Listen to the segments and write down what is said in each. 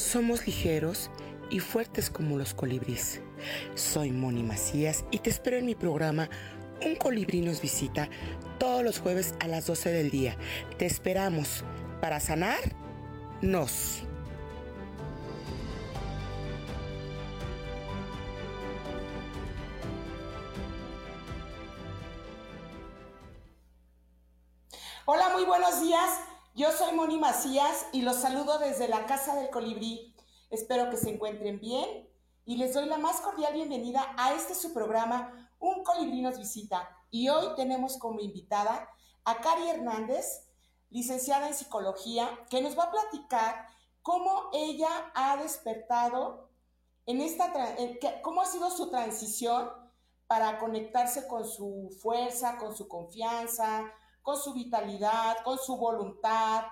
Somos ligeros y fuertes como los colibríes. Soy Moni Macías y te espero en mi programa Un colibrí nos visita todos los jueves a las 12 del día. Te esperamos para sanar nos. Hola, muy buenos días. Yo soy Moni Macías y los saludo desde la Casa del Colibrí. Espero que se encuentren bien y les doy la más cordial bienvenida a este su programa, Un Colibrí nos visita. Y hoy tenemos como invitada a Cari Hernández, licenciada en psicología, que nos va a platicar cómo ella ha despertado en esta, cómo ha sido su transición para conectarse con su fuerza, con su confianza, con su vitalidad, con su voluntad,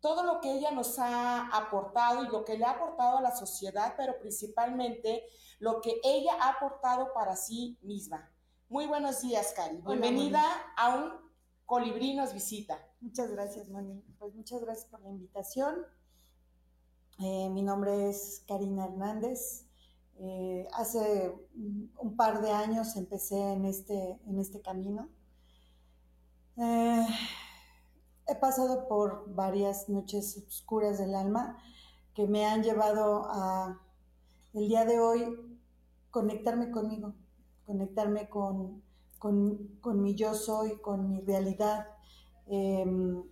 todo lo que ella nos ha aportado y lo que le ha aportado a la sociedad, pero principalmente lo que ella ha aportado para sí misma. Muy buenos días, Cari. Bienvenida a un colibrí nos visita. Muchas gracias, Moni. Pues muchas gracias por la invitación. Eh, mi nombre es Karina Hernández. Eh, hace un par de años empecé en este, en este camino. Eh, he pasado por varias noches oscuras del alma que me han llevado a el día de hoy conectarme conmigo, conectarme con, con, mi yo soy, con mi realidad. Em,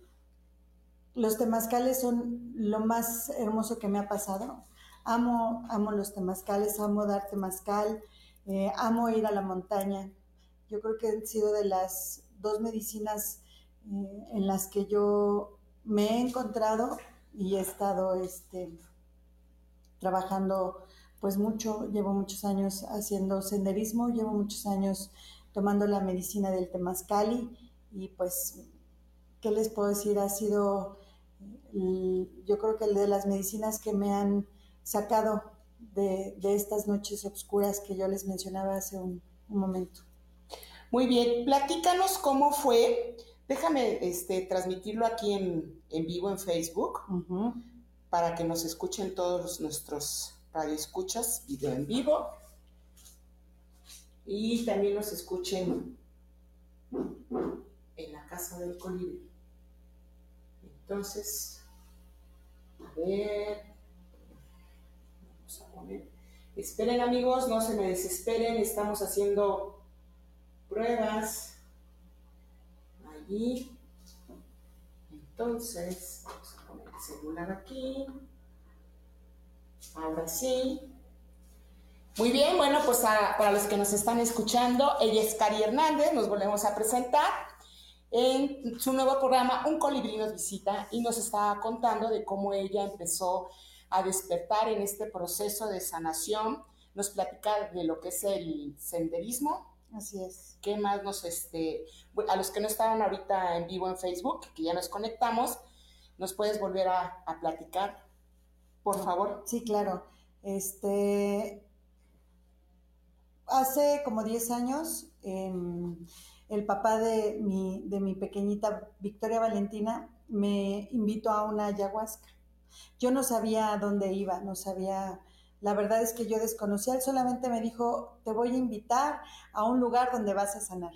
los temazcales son lo más hermoso que me ha pasado. Amo, amo los temazcales, amo dar temazcal, eh, amo ir a la montaña. Yo creo que han sido de las dos medicinas eh, en las que yo me he encontrado y he estado este, trabajando pues mucho, llevo muchos años haciendo senderismo, llevo muchos años tomando la medicina del temazcali y pues, ¿qué les puedo decir? Ha sido, yo creo que de las medicinas que me han sacado de, estas noches oscuras que yo les mencionaba hace un momento. Muy bien, platícanos cómo fue. Déjame este, transmitirlo aquí en, vivo en Facebook para que nos escuchen todos nuestros radioescuchas, video en vivo. Y también nos escuchen en la casa del colibrí. Entonces, a ver. Vamos a poner. Esperen amigos, no se me desesperen, estamos haciendo pruebas. Allí. Entonces, vamos a poner el celular aquí. Ahora sí. Muy bien, bueno, pues para los que nos están escuchando, ella es Cari Hernández, nos volvemos a presentar en su nuevo programa Un colibrí nos visita y nos está contando de cómo ella empezó a despertar en este proceso de sanación. Nos platica de lo que es el senderismo, Así es. ¿Qué más nos, este, a los que no estaban ahorita en vivo en Facebook, que ya nos conectamos, nos puedes volver a, platicar, por favor? Sí, claro. Este, hace como 10 años, em, el papá de mi, de mi pequeñita Victoria Valentina me invitó a una ayahuasca. Yo no sabía dónde iba, no sabía la verdad es que yo desconocía, él solamente me dijo, te voy a invitar a un lugar donde vas a sanar.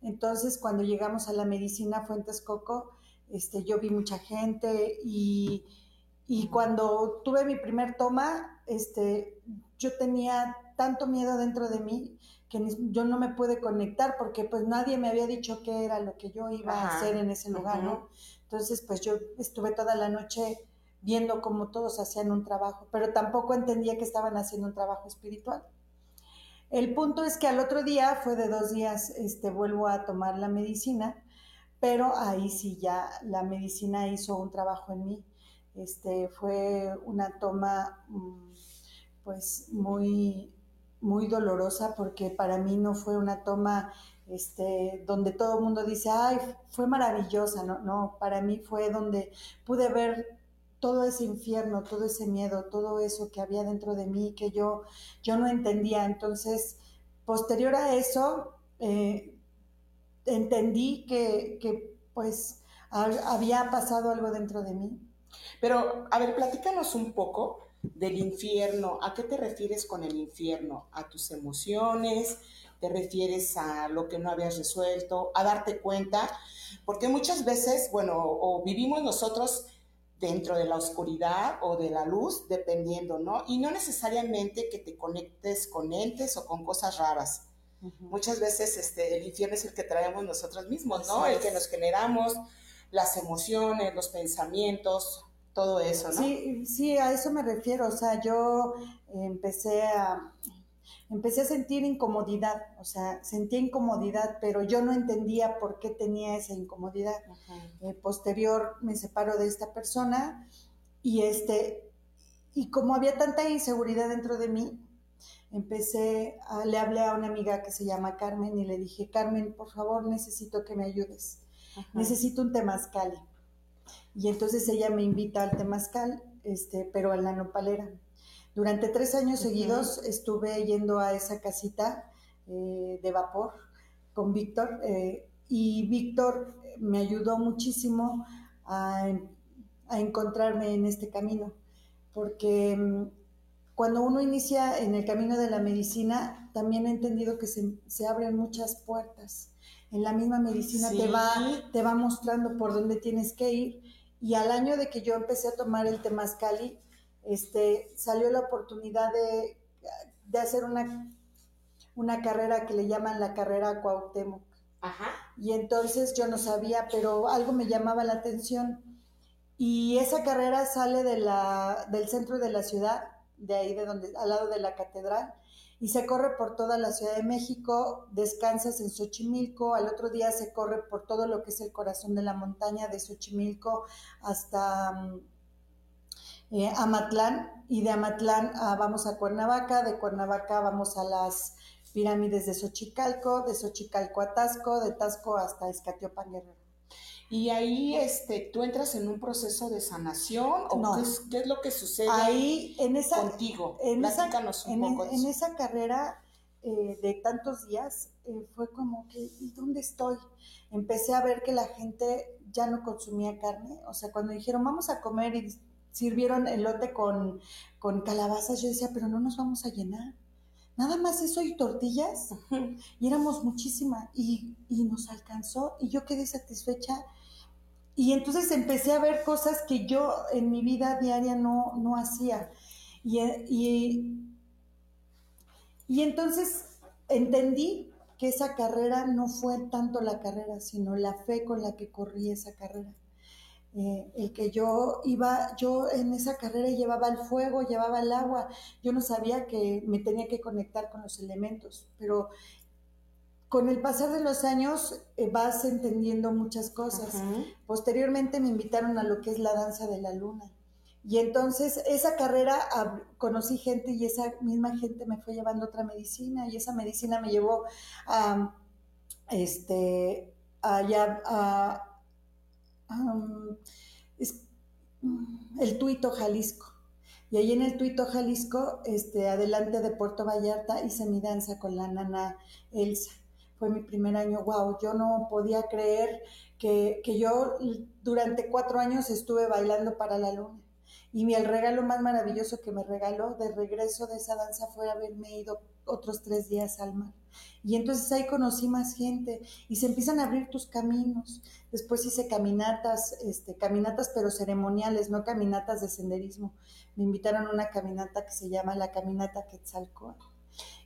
Entonces, cuando llegamos a la medicina Fuentes Coco, este, yo vi mucha gente y, cuando tuve mi primer toma, este, yo tenía tanto miedo dentro de mí que yo no me pude conectar porque pues nadie me había dicho qué era lo que yo iba a hacer en ese lugar, ¿no? Entonces, pues yo estuve toda la noche viendo cómo todos hacían un trabajo, pero tampoco entendía que estaban haciendo un trabajo espiritual. El punto es que al otro día, fue de dos días, este, vuelvo a tomar la medicina, pero ahí sí ya la medicina hizo un trabajo en mí. Este, fue una toma mm, pues muy, muy dolorosa porque para mí no fue una toma este, donde todo el mundo dice, ay, fue maravillosa, no, no, para mí fue donde pude ver todo ese infierno, todo ese miedo, todo eso que había dentro de mí que yo, yo no entendía. Entonces, posterior a eso, eh, entendí que, que, pues había pasado algo dentro de mí. Pero, a ver, platícanos un poco del infierno. ¿A qué te refieres con el infierno? ¿A tus emociones? ¿Te refieres a lo que no habías resuelto? ¿A darte cuenta? Porque muchas veces, bueno, o vivimos nosotros dentro de la oscuridad o de la luz, dependiendo, ¿no? Y no necesariamente que te conectes con entes o con cosas raras. Muchas veces este, el infierno es el que traemos nosotros mismos, ¿no? El que nos generamos, las emociones, los pensamientos, todo eso, ¿no? Sí, sí, a eso me refiero. O sea, yo empecé a, empecé a sentir incomodidad, o sea, sentía incomodidad, pero yo no entendía por qué tenía esa incomodidad. Eh, posterior me separo de esta persona y este, y como había tanta inseguridad dentro de mí, empecé, a, le hablé a una amiga que se llama Carmen y le dije, Carmen, por favor, necesito que me ayudes, necesito un temazcal. Y entonces ella me invita al temazcal, este, pero a la nopalera. Durante tres años seguidos estuve yendo a esa casita eh, de vapor con Víctor eh, y Víctor me ayudó muchísimo a, encontrarme en este camino, porque mm, cuando uno inicia en el camino de la medicina, también he entendido que se, abren muchas puertas. En la misma medicina te, va, te va mostrando por dónde tienes que ir. Y al año de que yo empecé a tomar el temazcali, este, salió la oportunidad de, hacer una, una carrera que le llaman la carrera Cuauhtémoc. Y entonces yo no sabía, pero algo me llamaba la atención. Y esa carrera sale de la, del centro de la ciudad, de ahí de donde, al lado de la catedral, y se corre por toda la Ciudad de México, descansas en Xochimilco, al otro día se corre por todo lo que es el corazón de la montaña de Xochimilco hasta mm, eh, Amatlán y de Amatlán ah, vamos a Cuernavaca, de Cuernavaca vamos a las pirámides de Xochicalco, de Xochicalco a Tasco, de Tasco hasta Escatiopan Guerrero. Y ahí este, tú entras en un proceso de sanación o qué, es, lo que sucede ahí, en esa, contigo. En esa, un poco en, esa carrera eh, de tantos días eh, fue como que, ¿y dónde estoy? Empecé a ver que la gente ya no consumía carne, o sea, cuando dijeron vamos a comer y sirvieron el lote con, con calabazas, yo decía, pero no nos vamos a llenar. Nada más eso y tortillas. Y éramos muchísima y, nos alcanzó y yo quedé satisfecha. Y entonces empecé a ver cosas que yo en mi vida diaria no, no hacía. Y, y, y entonces entendí que esa carrera no fue tanto la carrera, sino la fe con la que corrí esa carrera. Eh, el que yo iba, yo en esa carrera llevaba el fuego, llevaba el agua, yo no sabía que me tenía que conectar con los elementos, pero con el pasar de los años eh, vas entendiendo muchas cosas. Posteriormente me invitaron a lo que es la danza de la luna. Y entonces esa carrera conocí gente y esa misma gente me fue llevando otra medicina y esa medicina me llevó a, este, allá, a, es, mm, el Tuito, Jalisco. Y ahí en el Tuito, Jalisco, este, adelante de Puerto Vallarta, hice mi danza con la nana Elsa. Fue mi primer año, wow, yo no podía creer que, que yo durante cuatro años estuve bailando para la luna. Y el regalo más maravilloso que me regaló de regreso de esa danza fue haberme ido otros tres días al mar. Y entonces ahí conocí más gente y se empiezan a abrir tus caminos. Después hice caminatas, este, caminatas pero ceremoniales, no caminatas de senderismo. Me invitaron a una caminata que se llama la Caminata Quetzalcóatl.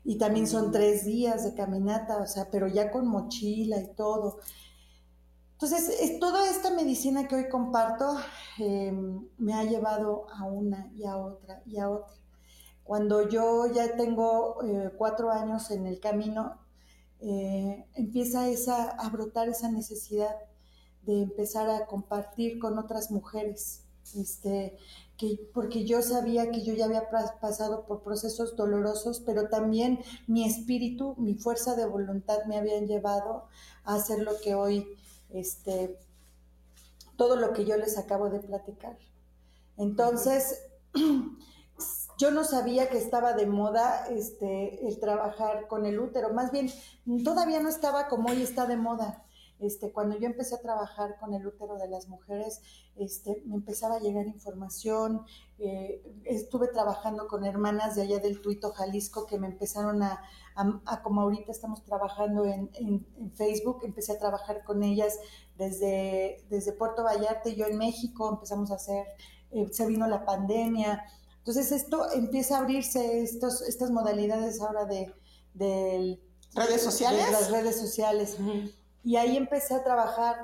Y también son mm. tres días de caminata, o sea, pero ya con mochila y todo. Entonces, es, toda esta medicina que hoy comparto em, me ha llevado a una y a otra y a otra. Cuando yo ya tengo eh, cuatro años en el camino, eh, empieza esa, a brotar esa necesidad de empezar a compartir con otras mujeres, este, que, porque yo sabía que yo ya había pasado por procesos dolorosos, pero también mi espíritu, mi fuerza de voluntad me habían llevado a hacer lo que hoy, este, todo lo que yo les acabo de platicar. Entonces, yo no sabía que estaba de moda este, el trabajar con el útero, más bien todavía no estaba como hoy está de moda. Este, cuando yo empecé a trabajar con el útero de las mujeres, este, me empezaba a llegar información, eh, estuve trabajando con hermanas de allá del Tuito, Jalisco, que me empezaron a, como ahorita estamos trabajando en, Facebook, empecé a trabajar con ellas desde, desde Puerto Vallarta y yo en México, empezamos a hacer, eh, se vino la pandemia, entonces esto empieza a abrirse, estos, estas modalidades ahora de, redes sociales. De las redes sociales. Y ahí empecé a trabajar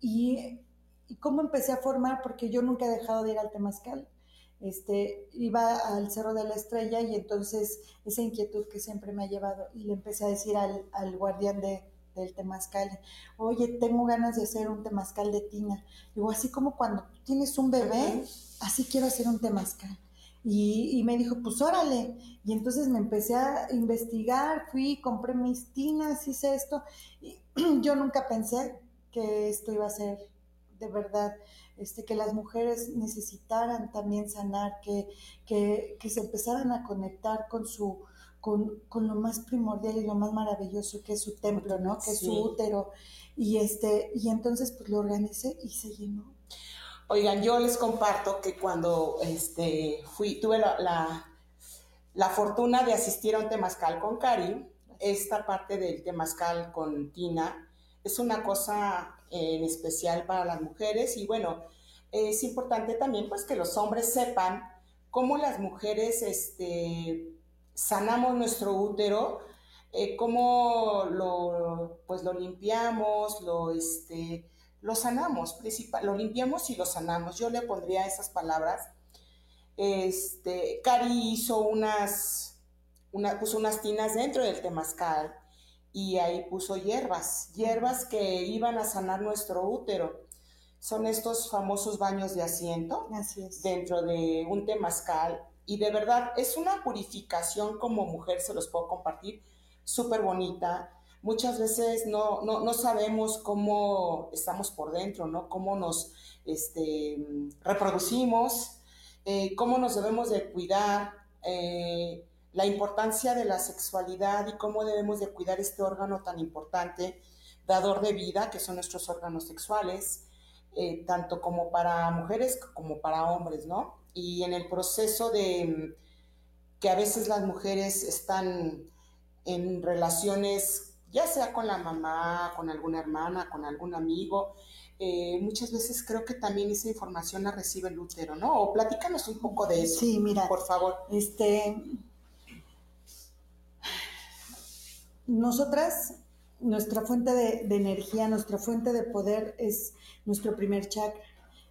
y, cómo empecé a formar, porque yo nunca he dejado de ir al Temazcal. Este, iba al Cerro de la Estrella y entonces esa inquietud que siempre me ha llevado y le empecé a decir al, guardián de, del temazcal, oye, tengo ganas de hacer un temazcal de tina. Digo, así como cuando tienes un bebé, así quiero hacer un temazcal. Y, y, me dijo, pues órale. Y entonces me empecé a investigar, fui, compré mis tinas, hice esto. Y yo nunca pensé que esto iba a ser de verdad, este, que las mujeres necesitaran también sanar, que, que, que se empezaran a conectar con su, con, con, lo más primordial y lo más maravilloso que es su templo, ¿no? Que es su útero. Y este, y entonces pues lo organicé y se llenó. Oigan, yo les comparto que cuando este, fui, tuve la, la, fortuna de asistir a un temazcal con Cari, esta parte del temazcal con Tina es una cosa en especial para las mujeres y bueno, es importante también pues que los hombres sepan cómo las mujeres este, sanamos nuestro útero, eh, cómo lo, pues lo limpiamos, lo, este, lo sanamos, principal, lo limpiamos y lo sanamos. Yo le pondría esas palabras. Este, Cari hizo unas, una, puso unas tinas dentro del temazcal y ahí puso hierbas, hierbas que iban a sanar nuestro útero. Son estos famosos baños de asiento dentro de un temazcal y de verdad es una purificación como mujer, se los puedo compartir, súper bonita muchas veces no, no, sabemos cómo estamos por dentro, ¿no? Cómo nos este, reproducimos, eh, cómo nos debemos de cuidar, eh, la importancia de la sexualidad y cómo debemos de cuidar este órgano tan importante, dador de vida, que son nuestros órganos sexuales, eh, tanto como para mujeres como para hombres, ¿no? Y en el proceso de que a veces las mujeres están en relaciones ya sea con la mamá, con alguna hermana, con algún amigo. Eh, muchas veces creo que también esa información la recibe el útero, ¿no? O platícanos un poco de eso. Sí, mira. Por favor. Este. Nosotras, nuestra fuente de, energía, nuestra fuente de poder es nuestro primer chakra.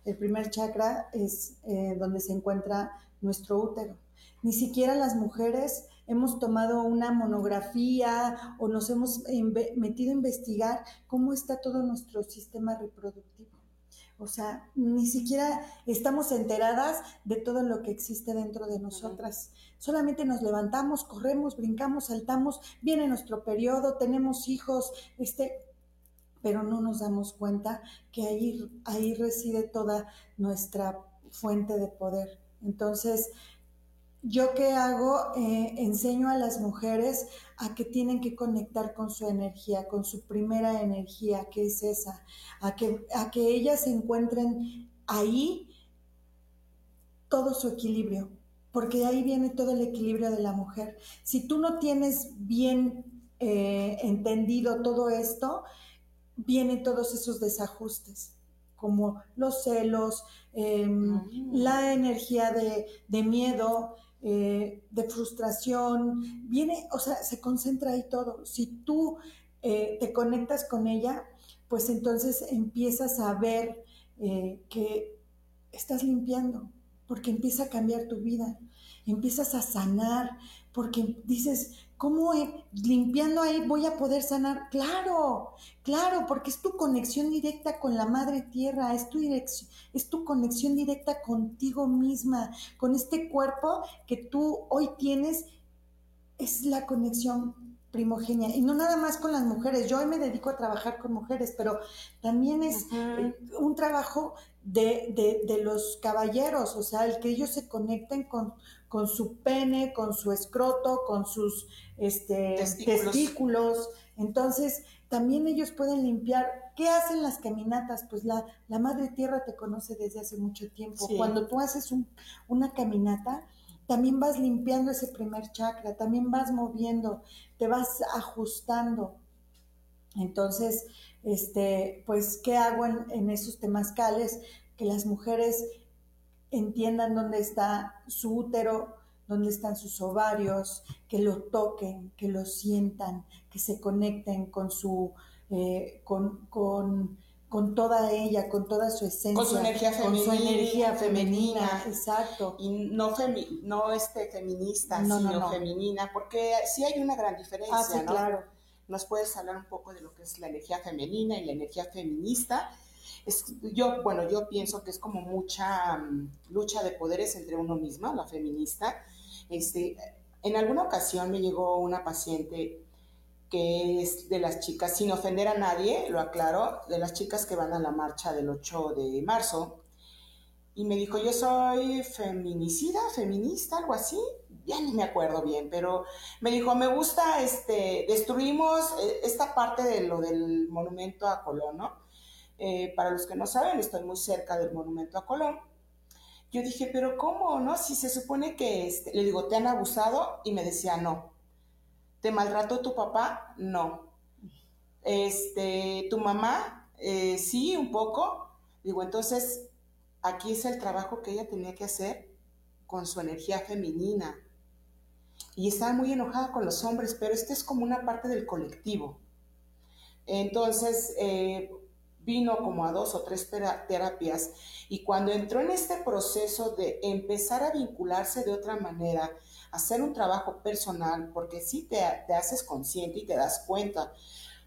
El primer chakra es eh, donde se encuentra nuestro útero. Ni siquiera las mujeres hemos tomado una monografía o nos hemos metido a investigar cómo está todo nuestro sistema reproductivo. O sea, ni siquiera estamos enteradas de todo lo que existe dentro de nosotras. Solamente nos levantamos, corremos, brincamos, saltamos, viene nuestro periodo, tenemos hijos, este, pero no nos damos cuenta que ahí, ahí reside toda nuestra fuente de poder. Entonces, yo qué hago, eh, enseño a las mujeres a que tienen que conectar con su energía, con su primera energía, que es esa, a que, a que ellas encuentren ahí todo su equilibrio, porque ahí viene todo el equilibrio de la mujer. Si tú no tienes bien eh, entendido todo esto, vienen todos esos desajustes como los celos, em, la energía de, de miedo, eh, de frustración, viene, o sea, se concentra ahí todo. Si tú eh, te conectas con ella, pues entonces empiezas a ver eh, que estás limpiando, porque empieza a cambiar tu vida. empiezas a sanar, porque dices, ¿cómo limpiando ahí voy a poder sanar? Claro, claro, porque es tu conexión directa con la madre tierra, es tu, dirección, es tu conexión directa contigo misma, con este cuerpo que tú hoy tienes, es la conexión primogenia. Y no nada más con las mujeres. Yo hoy me dedico a trabajar con mujeres, pero también es eh, un trabajo de, de, los caballeros, o sea, el que ellos se conecten con, con su pene, con su escroto, con sus este, testículos. Entonces, también ellos pueden limpiar. ¿Qué hacen las caminatas? Pues la, la Madre Tierra te conoce desde hace mucho tiempo. Cuando tú haces un, una caminata, también vas limpiando ese primer chakra, también vas moviendo, te vas ajustando. Entonces, este, pues, ¿qué hago en, en esos temazcales? Que las mujeres entiendan dónde está su útero, dónde están sus ovarios, que lo toquen, que lo sientan, que se conecten con su, eh, con, con, con, toda ella, con toda su esencia. Con su energía femenina. Con su energía femenina, exacto. Y no, no este feminista, sino femenina, porque sí hay una gran diferencia, ah, sí, claro. ¿Nos puedes hablar un poco de lo que es la energía femenina y la energía feminista? Es, yo, bueno, yo pienso que es como mucha mm, lucha de poderes entre uno misma, la feminista. Este, en alguna ocasión me llegó una paciente que es de las chicas, sin ofender a nadie, lo aclaro, de las chicas que van a la marcha del 8 de marzo. Y me dijo, yo soy feminicida, feminista, algo así. Ya ni me acuerdo bien, pero me dijo, me gusta, este, destruimos eh, esta parte de lo del monumento a Colón, ¿no? Eh, para los que no saben, estoy muy cerca del monumento a Colón. Yo dije, pero ¿cómo, no? Si se supone que, este, le digo, ¿te han abusado? Y me decía, no. ¿Te maltrató tu papá? No. Este, ¿tu mamá? Eh, sí, un poco. Digo, entonces, aquí es el trabajo que ella tenía que hacer con su energía femenina. Y estaba muy enojada con los hombres, pero esto es como una parte del colectivo. Entonces, eh, vino como a dos o tres terapias y cuando entró en este proceso de empezar a vincularse de otra manera, hacer un trabajo personal, porque sí te, te haces consciente y te das cuenta.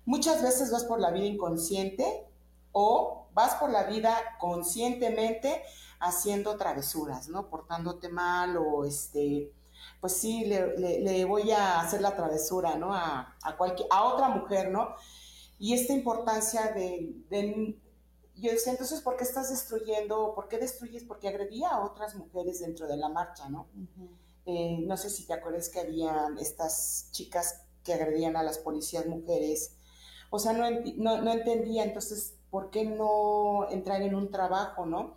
Muchas veces vas por la vida inconsciente o vas por la vida conscientemente haciendo travesuras, ¿no? Portándote mal o este, pues sí, le, voy a hacer la travesura, ¿no? A, a, cualquier, a otra mujer, ¿no? Y esta importancia de, yo decía, entonces, ¿por qué estás destruyendo? ¿Por qué destruyes? Porque agredía a otras mujeres dentro de la marcha, ¿no? Eh, no sé si te acuerdas que habían estas chicas que agredían a las policías mujeres. O sea, no, no, entendía, entonces, ¿por qué no entrar en un trabajo, no?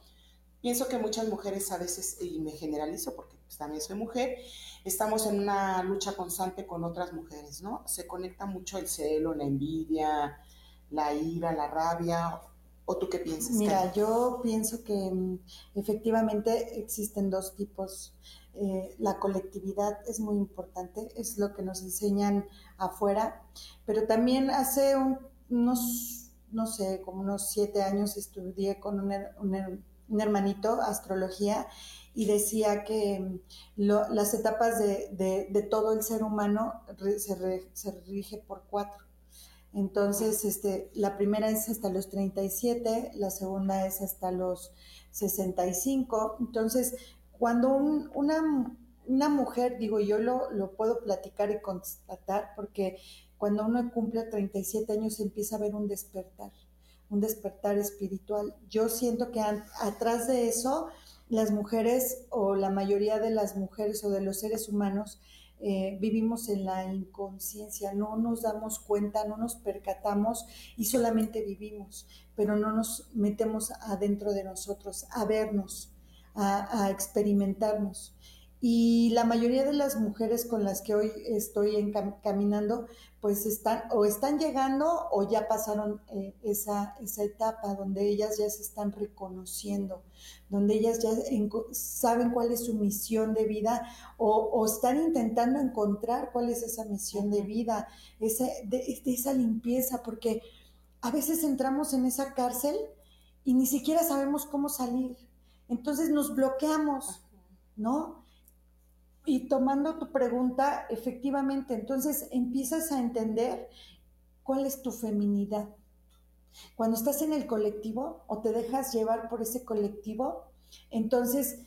Pienso que muchas mujeres a veces, y me generalizo porque pues, también soy mujer, estamos en una lucha constante con otras mujeres, ¿no? Se conecta mucho el celo, la envidia, la ira, la rabia. ¿O tú qué piensas? Mira, yo pienso que mm, efectivamente existen dos tipos. Eh, la colectividad es muy importante, es lo que nos enseñan afuera, pero también hace unos, no sé, como unos siete años estudié con un hermanito astrología y decía que mm, las etapas de, todo el ser humano se, rige por cuatro. Entonces, este, la primera es hasta los 37, la segunda es hasta los 65. Entonces, cuando una, una, mujer, digo, yo lo, lo, puedo platicar y constatar, porque cuando uno cumple 37 años empieza a ver un despertar, un despertar espiritual. Yo siento que atrás de eso las mujeres o la mayoría de las mujeres o de los seres humanos eh, vivimos en la inconsciencia, no nos damos cuenta, no nos percatamos y solamente vivimos, pero no nos metemos adentro de nosotros a vernos, a, experimentarnos. Y la mayoría de las mujeres con las que hoy estoy caminando pues están o están llegando o ya pasaron eh, esa, esa etapa donde ellas ya se están reconociendo, donde ellas ya saben cuál es su misión de vida o, están intentando encontrar cuál es esa misión de vida, esa, de, esa limpieza, porque a veces entramos en esa cárcel y ni siquiera sabemos cómo salir. Entonces nos bloqueamos, ¿no? Y tomando tu pregunta, efectivamente, entonces empiezas a entender cuál es tu feminidad. Cuando estás en el colectivo o te dejas llevar por ese colectivo, entonces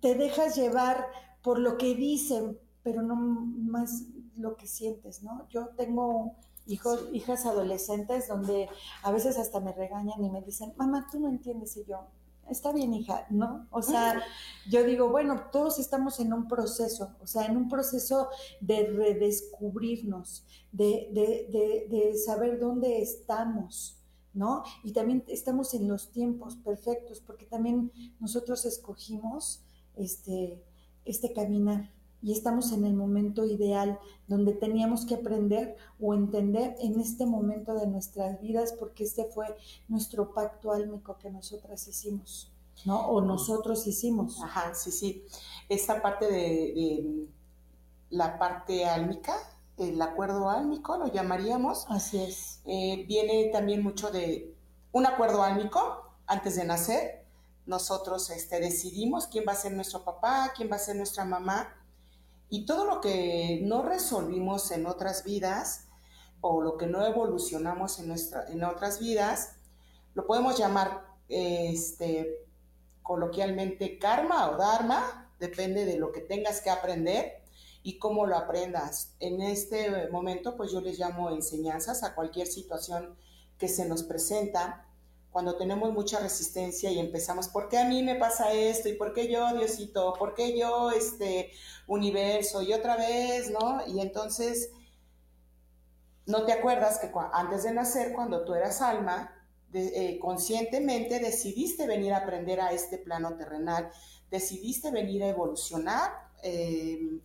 te dejas llevar por lo que dicen, pero no más lo que sientes, ¿no? Yo tengo hijos, hijas adolescentes donde a veces hasta me regañan y me dicen, mamá, tú no entiendes y yo, está bien, hija, ¿no? O sea, yo digo, bueno, todos estamos en un proceso, o sea, en un proceso de redescubrirnos, de, de, de, saber dónde estamos, ¿no? Y también estamos en los tiempos perfectos, porque también nosotros escogimos este, este caminar y estamos en el momento ideal donde teníamos que aprender o entender en este momento de nuestras vidas porque este fue nuestro pacto álmico que nosotras hicimos, ¿no? O nosotros hicimos. Ajá, sí, sí. Esta parte de, la parte álmica, el acuerdo álmico, lo llamaríamos. Así es. Eh, viene también mucho de un acuerdo álmico antes de nacer. Nosotros este, decidimos quién va a ser nuestro papá, quién va a ser nuestra mamá y todo lo que no resolvimos en otras vidas o lo que no evolucionamos en, nuestra, en otras vidas, lo podemos llamar este, coloquialmente karma o dharma, depende de lo que tengas que aprender y cómo lo aprendas. En este momento, pues yo les llamo enseñanzas a cualquier situación que se nos presenta cuando tenemos mucha resistencia y empezamos, ¿por qué a mí me pasa esto? ¿Y por qué yo, Diosito? ¿Por qué yo, este universo? Y otra vez, ¿no? Y entonces, ¿no te acuerdas que antes de nacer, cuando tú eras alma, eh, conscientemente decidiste venir a aprender a este plano terrenal, decidiste venir a evolucionar, em,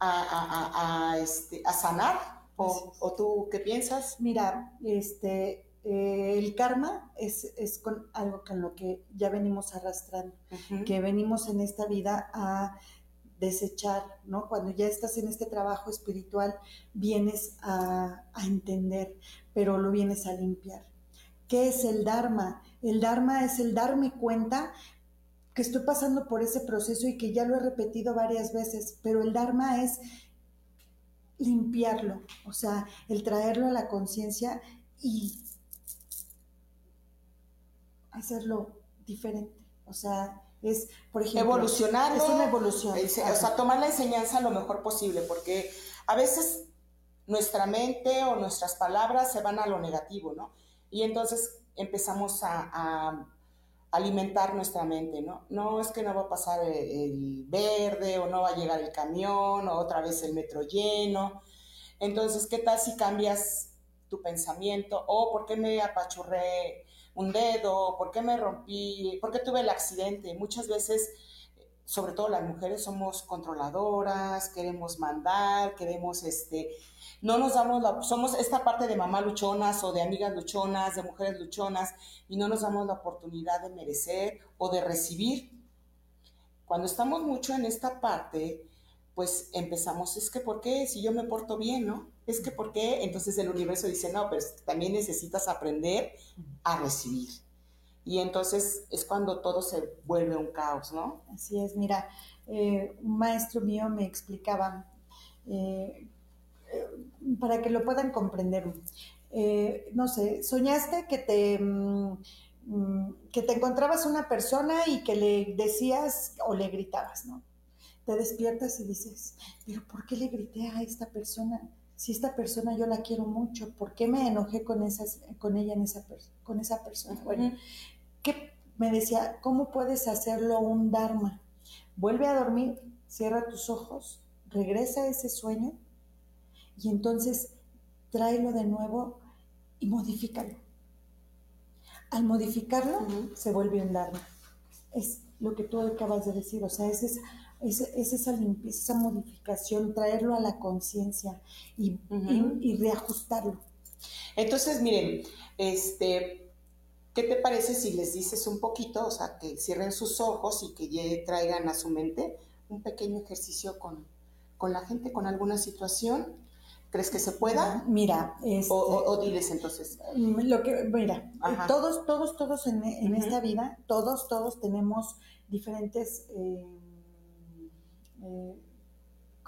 a, este, a, sanar? ¿O, ¿O tú qué piensas? Mira, este, eh, el karma es, con algo con lo que ya venimos arrastrando, que venimos en esta vida a desechar, ¿no? Cuando ya estás en este trabajo espiritual, vienes a, a entender, pero lo vienes a limpiar. ¿Qué es el Dharma? El Dharma es el darme cuenta que estoy pasando por ese proceso y que ya lo he repetido varias veces, pero el Dharma es limpiarlo, o sea, el traerlo a la conciencia y hacerlo diferente. O sea, es, por ejemplo, evolucionar. Es una evolución. o sea, tomar la enseñanza lo mejor posible, porque a veces nuestra mente o nuestras palabras se van a lo negativo, ¿no? Y entonces empezamos a, alimentar nuestra mente, ¿no? No es que no va a pasar el, verde o no va a llegar el camión o otra vez el metro lleno. Entonces, ¿qué tal si cambias tu pensamiento? O ¿por qué me apachurré un dedo, por qué me rompí, por qué tuve el accidente. Muchas veces, sobre todo las mujeres, somos controladoras, queremos mandar, queremos, este, no nos damos la, somos esta parte de mamá luchonas o de amigas luchonas, de mujeres luchonas, y no nos damos la oportunidad de merecer o de recibir. Cuando estamos mucho en esta parte, pues empezamos, es que ¿por qué? Si yo me porto bien, ¿no? Es que ¿por qué? Entonces el universo dice, no, pero también necesitas aprender a recibir. Y entonces es cuando todo se vuelve un caos, ¿no? Así es, mira, eh, un maestro mío me explicaba, eh, eh, para que lo puedan comprender, no sé, soñaste que te... Mm, mm, que te encontrabas una persona y que le decías o le gritabas, ¿no? Te despiertas y dices, pero ¿por qué le grité a esta persona? Si esta persona yo la quiero mucho, ¿por qué me enojé con, esas, con ella en esa, con esa persona? Bueno, ¿qué me decía? ¿Cómo puedes hacerlo un dharma? Vuelve a dormir, cierra tus ojos, regresa a ese sueño y entonces tráelo de nuevo y modifícalo. Al modificarlo, se vuelve un dharma. Es lo que tú acabas de decir, o sea, es esa es, esa limpieza, esa modificación, traerlo a la conciencia y, reajustarlo. Entonces, miren, este, ¿qué te parece si les dices un poquito, o sea, que cierren sus ojos y que traigan a su mente un pequeño ejercicio con, con la gente, con alguna situación? ¿Crees que se pueda? Mira, este, o, diles entonces. Lo que, mira, todos, todos, todos en, esta vida, todos, todos tenemos diferentes eh, eh,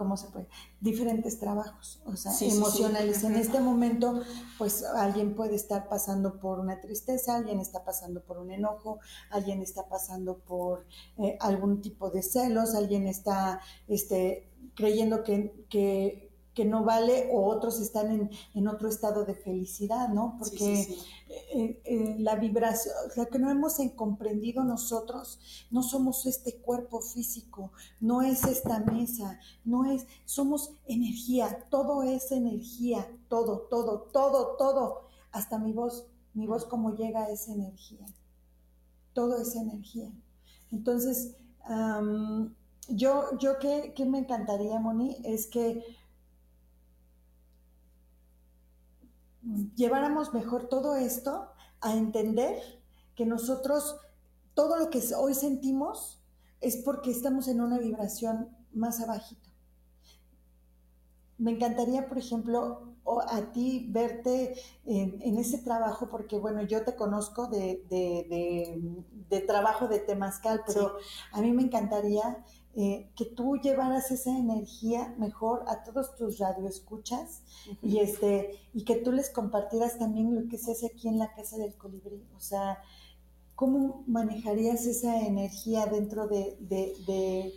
¿cómo se puede? Diferentes trabajos, o sea, emocionales. En este momento, pues alguien puede estar pasando por una tristeza, alguien está pasando por un enojo, alguien está pasando por eh, algún tipo de celos, alguien está este, creyendo que, que que no vale o otros están en, otro estado de felicidad, ¿no? Porque eh, eh, la vibración, o sea, que no hemos comprendido nosotros, no somos este cuerpo físico, no es esta mesa, no es, somos energía, todo es energía, todo, todo, todo, todo, hasta mi voz, mi voz como llega a esa energía, todo es energía. Entonces, yo, yo que, que me encantaría, Moni, es que lleváramos mejor todo esto a entender que nosotros, todo lo que hoy sentimos es porque estamos en una vibración más abajito. Me encantaría, por ejemplo, a ti verte en, ese trabajo, porque bueno, yo te conozco de, trabajo de Temazcal, pero a mí me encantaría eh, que tú llevaras esa energía mejor a todos tus radioescuchas y este y que tú les compartieras también lo que se hace aquí en la casa del colibrí. O sea cómo manejarías esa energía dentro de,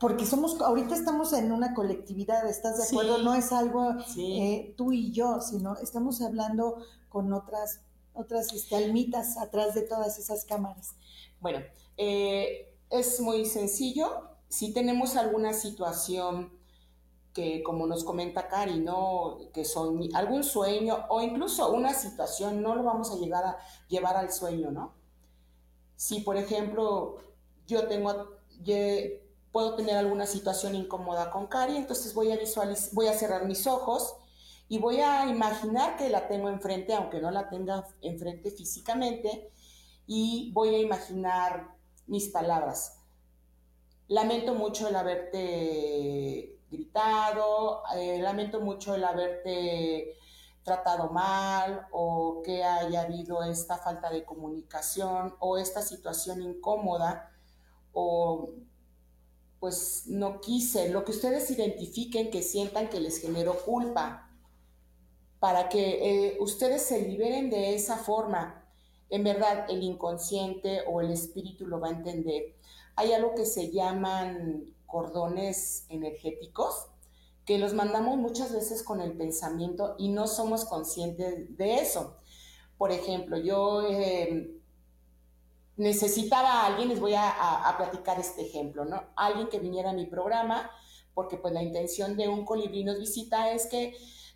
porque somos ahorita estamos en una colectividad estás de acuerdo no es algo eh, tú y yo sino estamos hablando con otras otras este, almitas atrás de todas esas cámaras. Bueno eh, es muy sencillo si tenemos alguna situación que, como nos comenta Cari, ¿no? que son algún sueño o incluso una situación, no lo vamos a llegar a llevar al sueño, ¿no? Si, por ejemplo, yo tengo, puedo tener alguna situación incómoda con Cari, entonces voy a visualizar, voy a cerrar mis ojos y voy a imaginar que la tengo enfrente, aunque no la tenga enfrente físicamente, y voy a imaginar mis palabras. Lamento mucho el haberte gritado, eh, lamento mucho el haberte tratado mal o que haya habido esta falta de comunicación o esta situación incómoda o pues no quise, lo que ustedes identifiquen que sientan que les generó culpa, para que eh, ustedes se liberen de esa forma. En verdad, el inconsciente o el espíritu lo va a entender hay algo que se llaman cordones energéticos, que los mandamos muchas veces con el pensamiento y no somos conscientes de eso. Por ejemplo, yo eh, necesitaba a alguien, les voy a, platicar este ejemplo, ¿no? Alguien que viniera a mi programa, porque pues la intención de un colibrí nos visita es que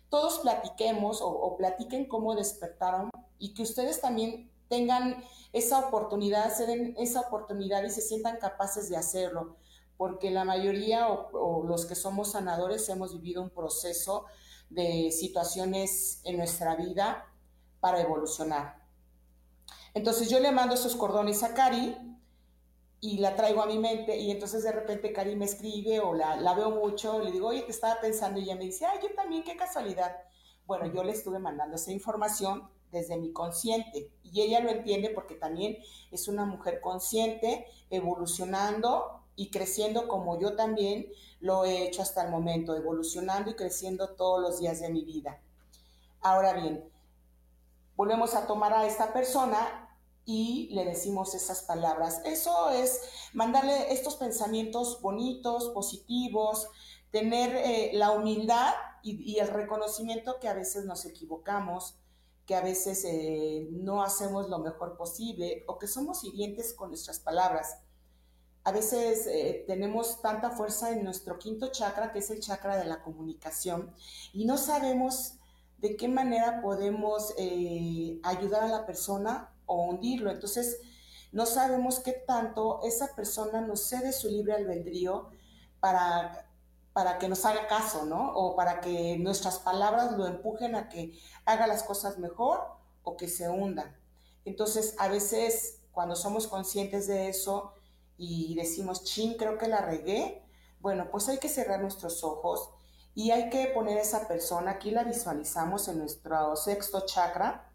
todos platiquemos o, o platiquen cómo despertaron y que ustedes también tengan esa oportunidad, se den esa oportunidad y se sientan capaces de hacerlo, porque la mayoría o, los que somos sanadores hemos vivido un proceso de situaciones en nuestra vida para evolucionar. Entonces yo le mando esos cordones a Cari y la traigo a mi mente y entonces de repente Cari me escribe o la, la veo mucho, le digo, oye, que estaba pensando y ella me dice, ay, yo también, qué casualidad. Bueno, yo le estuve mandando esa información desde mi consciente. Y ella lo entiende porque también es una mujer consciente, evolucionando y creciendo como yo también lo he hecho hasta el momento, evolucionando y creciendo todos los días de mi vida. Ahora bien, volvemos a tomar a esta persona y le decimos esas palabras. Eso es mandarle estos pensamientos bonitos, positivos, tener eh, la humildad y, y el reconocimiento que a veces nos equivocamos, que a veces eh, no hacemos lo mejor posible o que somos hirientes con nuestras palabras. A veces eh, tenemos tanta fuerza en nuestro quinto chakra, que es el chakra de la comunicación, y no sabemos de qué manera podemos eh, ayudar a la persona o hundirlo. Entonces, no sabemos qué tanto esa persona nos cede su libre albedrío para para que nos haga caso, ¿no? O para que nuestras palabras lo empujen a que haga las cosas mejor o que se hunda. Entonces, a veces cuando somos conscientes de eso y decimos, chin, creo que la regué, bueno, pues hay que cerrar nuestros ojos y hay que poner a esa persona, aquí la visualizamos en nuestro sexto chakra,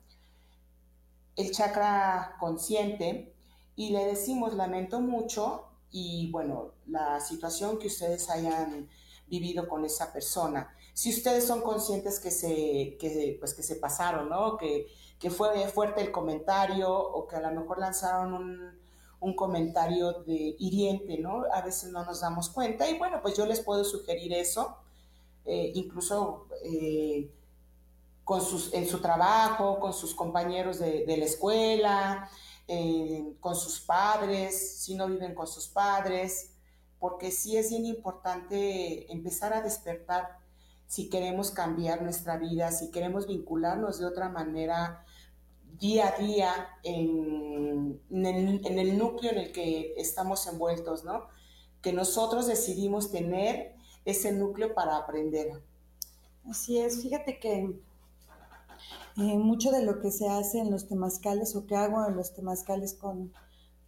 el chakra consciente, y le decimos, lamento mucho y bueno, la situación que ustedes hayan vivido con esa persona. Si ustedes son conscientes que se, que, pues que se pasaron, ¿no? Que, que fue fuerte el comentario o que a lo mejor lanzaron un, un comentario de hiriente, ¿no? A veces no nos damos cuenta y bueno, pues yo les puedo sugerir eso, eh, incluso eh, con sus, en su trabajo, con sus compañeros de, la escuela, eh, con sus padres, si no viven con sus padres, porque sí es bien importante empezar a despertar si queremos cambiar nuestra vida, si queremos vincularnos de otra manera día a día en, el, núcleo en el que estamos envueltos, ¿no? Que nosotros decidimos tener ese núcleo para aprender. Así es, fíjate que eh, mucho de lo que se hace en los temazcales o que hago en los temazcales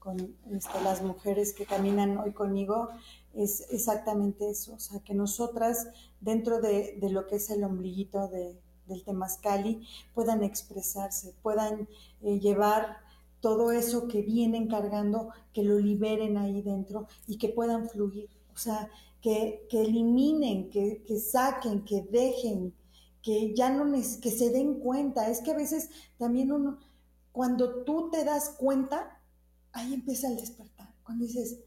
con, este, las mujeres que caminan hoy conmigo es exactamente eso, o sea, que nosotras dentro de, lo que es el ombliguito de, del Temazcali puedan expresarse, puedan eh, llevar todo eso que vienen cargando, que lo liberen ahí dentro y que puedan fluir. O sea, que, eliminen, que, saquen, que dejen, que ya no que se den cuenta. Es que a veces también uno, cuando tú te das cuenta, ahí empieza el despertar. Cuando dices,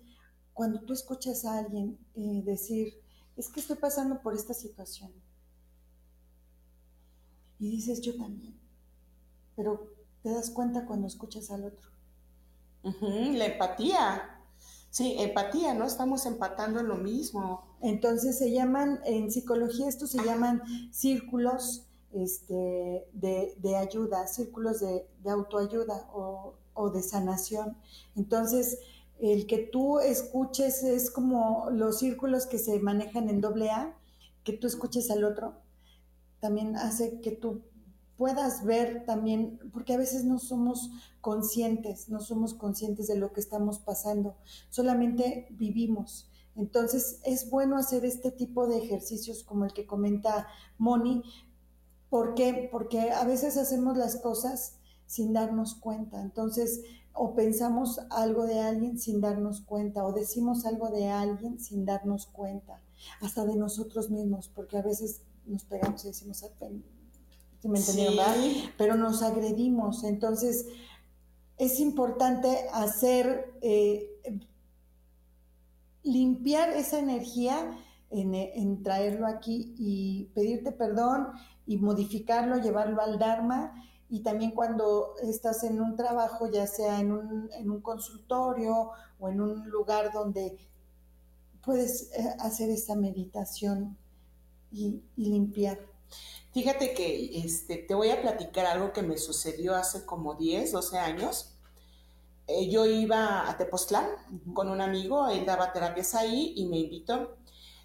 cuando tú escuchas a alguien eh, decir, es que estoy pasando por esta situación, y dices, yo también. Pero te das cuenta cuando escuchas al otro. la empatía. Sí, empatía, ¿no? Estamos empatando en lo mismo. Entonces se llaman, en psicología esto se llaman círculos este, de, ayuda, círculos de, autoayuda o, o, de sanación. Entonces, el que tú escuches es como los círculos que se manejan en doble A, que tú escuches al otro también hace que tú puedas ver también, porque a veces no somos conscientes, no somos conscientes de lo que estamos pasando, solamente vivimos. Entonces es bueno hacer este tipo de ejercicios como el que comenta Moni. ¿Por qué? Porque a veces hacemos las cosas sin darnos cuenta. Entonces, o pensamos algo de alguien sin darnos cuenta, o decimos algo de alguien sin darnos cuenta, hasta de nosotros mismos, porque a veces nos pegamos y decimos, me Pero nos agredimos. Entonces, es importante hacer, eh, limpiar esa energía en, traerlo aquí y pedirte perdón y modificarlo, llevarlo al Dharma. Y también cuando estás en un trabajo, ya sea en un, en un consultorio o en un lugar donde puedes eh, hacer esa meditación y, limpiar. Fíjate que este, te voy a platicar algo que me sucedió hace como 10, 12 años. Eh, yo iba a Tepoztlán con un amigo, él daba terapias ahí y me invitó.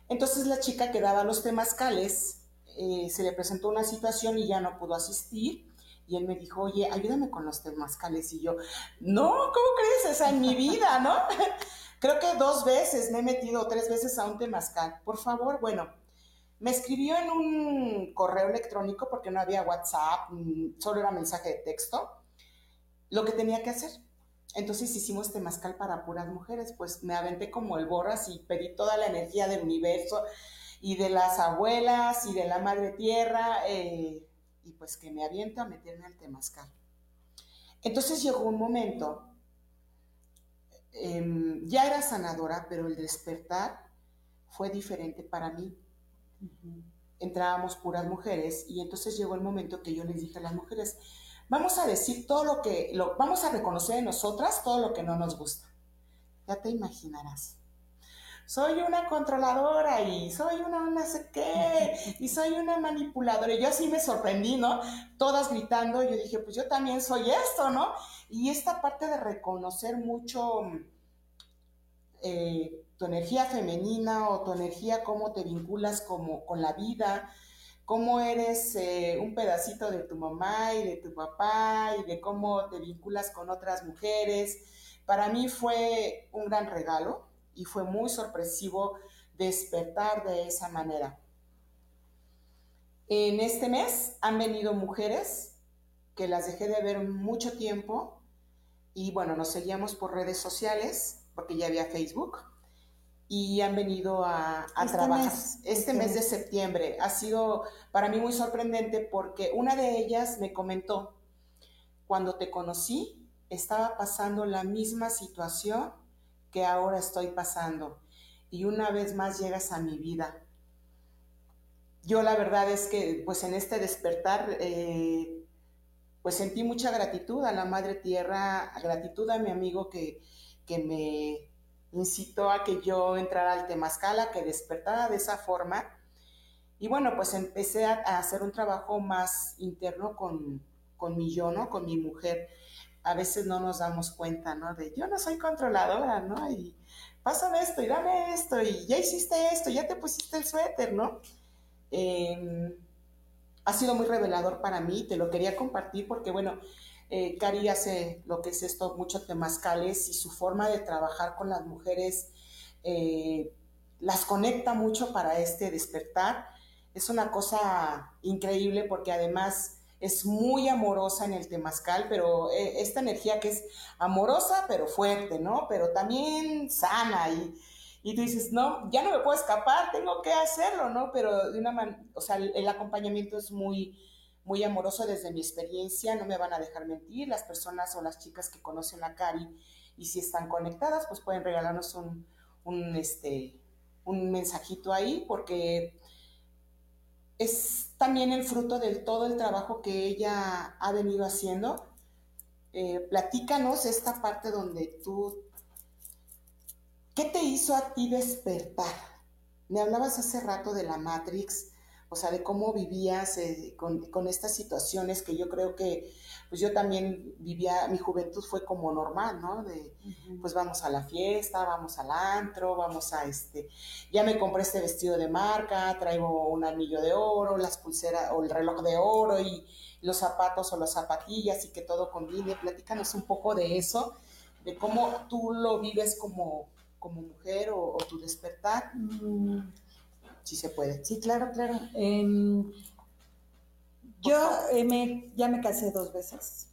Entonces la chica que daba los temazcales eh, se le presentó una situación y ya no pudo asistir. Y él me dijo, oye, ayúdame con los temazcales. Y yo, no, ¿cómo crees? Esa en mi vida, ¿no? Creo que dos veces me he metido, tres veces a un temazcal. Por favor, bueno, me escribió en un correo electrónico porque no había WhatsApp, solo era mensaje de texto, lo que tenía que hacer. Entonces hicimos temazcal para puras mujeres, pues me aventé como el borras y pedí toda la energía del universo y de las abuelas y de la madre tierra, eh, y pues que me aviento a meterme al temazcal. Entonces llegó un momento, em, ya era sanadora, pero el despertar fue diferente para mí entrábamos puras mujeres y entonces llegó el momento que yo les dije a las mujeres, vamos a decir todo lo que, lo, vamos a reconocer en nosotras todo lo que no nos gusta. Ya te imaginarás. Soy una controladora y soy una no sé qué, y soy una manipuladora. Y yo así me sorprendí, ¿no? Todas gritando, yo dije, pues yo también soy esto, ¿no? Y esta parte de reconocer mucho eh, tu energía femenina o tu energía, cómo te vinculas como, con la vida, cómo eres eh, un pedacito de tu mamá y de tu papá y de cómo te vinculas con otras mujeres. Para mí fue un gran regalo y fue muy sorpresivo despertar de esa manera. En este mes han venido mujeres que las dejé de ver mucho tiempo y bueno, nos seguíamos por redes sociales porque ya había Facebook y han venido a, este trabajar este, este mes de septiembre. Ha sido para mí muy sorprendente porque una de ellas me comentó, cuando te conocí, estaba pasando la misma situación que ahora estoy pasando y una vez más llegas a mi vida. Yo la verdad es que pues en este despertar eh, pues sentí mucha gratitud a la Madre Tierra, gratitud a mi amigo que, que me incitó a que yo entrara al Temazcal, que despertara de esa forma. Y bueno, pues empecé a, hacer un trabajo más interno con, con, mi yo, ¿no? Con mi mujer. A veces no nos damos cuenta, ¿no? De yo no soy controladora, ¿no? Y pásame esto y dame esto y ya hiciste esto, ya te pusiste el suéter, ¿no? Em, ha sido muy revelador para mí, te lo quería compartir porque, bueno, eh, Cari hace lo que es esto, mucho temazcales y su forma de trabajar con las mujeres eh, las conecta mucho para este despertar. Es una cosa increíble porque además es muy amorosa en el temazcal, pero eh, esta energía que es amorosa pero fuerte, ¿no? Pero también sana y, y tú dices, no, ya no me puedo escapar, tengo que hacerlo, ¿no? Pero de una manera, o sea, el acompañamiento es muy, muy amoroso desde mi experiencia, no me van a dejar mentir, las personas o las chicas que conocen a Cari y si están conectadas, pues pueden regalarnos un, un, este, un mensajito ahí porque es también el fruto del todo el trabajo que ella ha venido haciendo. Eh, platícanos esta parte donde tú, ¿qué te hizo a ti despertar? Me hablabas hace rato de la Matrix, o sea, de cómo vivías eh, con, estas situaciones que yo creo que, pues yo también vivía, mi juventud fue como normal, ¿no? De, pues vamos a la fiesta, vamos al antro, vamos a este, ya me compré este vestido de marca, traigo un anillo de oro, las pulseras o el reloj de oro y los zapatos o las zapatillas y que todo combine. Platícanos un poco de eso, de cómo tú lo vives como, como mujer o, tu despertar. Mm, si se puede. Sí, claro, claro. Em, yo eh, me, ya me casé dos veces.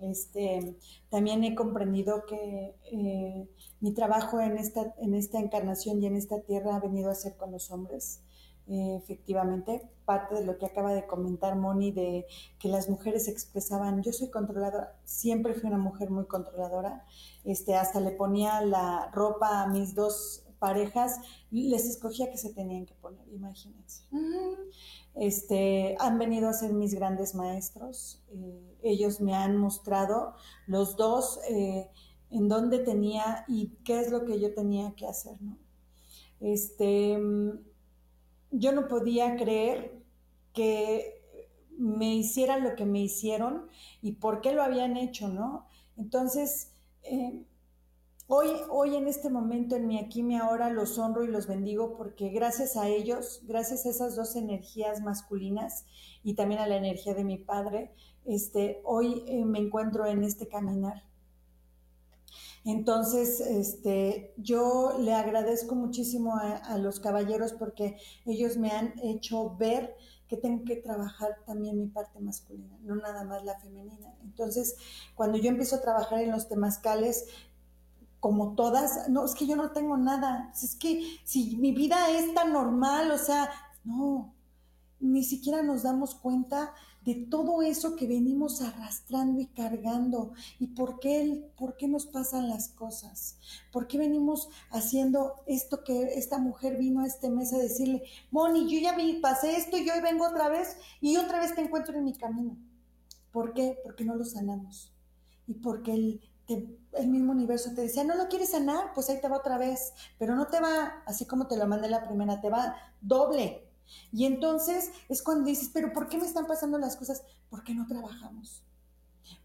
Este, también he comprendido que eh, mi trabajo en esta, en esta encarnación y en esta tierra ha venido a ser con los hombres. Eh, efectivamente, parte de lo que acaba de comentar Moni, de que las mujeres expresaban, yo soy controladora, siempre fui una mujer muy controladora, este, hasta le ponía la ropa a mis dos parejas, les escogía que se tenían que poner, imagínense. este, han venido a ser mis grandes maestros, eh, ellos me han mostrado los dos eh, en dónde tenía y qué es lo que yo tenía que hacer, ¿no? Este, yo no podía creer que me hicieran lo que me hicieron y por qué lo habían hecho, ¿no? Entonces, eh, Hoy, hoy en este momento, en mi aquí, mi ahora, los honro y los bendigo porque gracias a ellos, gracias a esas dos energías masculinas y también a la energía de mi padre, este, hoy eh, me encuentro en este caminar. Entonces, este, yo le agradezco muchísimo a, a, los caballeros porque ellos me han hecho ver que tengo que trabajar también mi parte masculina, no nada más la femenina. Entonces, cuando yo empiezo a trabajar en los temazcales, como todas, no, es que yo no tengo nada, es que si mi vida es tan normal, o sea, no, ni siquiera nos damos cuenta de todo eso que venimos arrastrando y cargando y por qué, por qué nos pasan las cosas, por qué venimos haciendo esto que esta mujer vino a este mes a decirle, Moni, yo ya vi, pasé esto y hoy vengo otra vez y otra vez te encuentro en mi camino. ¿Por qué? Porque no lo sanamos y porque el, el mismo universo te decía, no lo quieres sanar, pues ahí te va otra vez, pero no te va así como te lo mandé la primera, te va doble. Y entonces es cuando dices, pero ¿por qué me están pasando las cosas? Porque no trabajamos.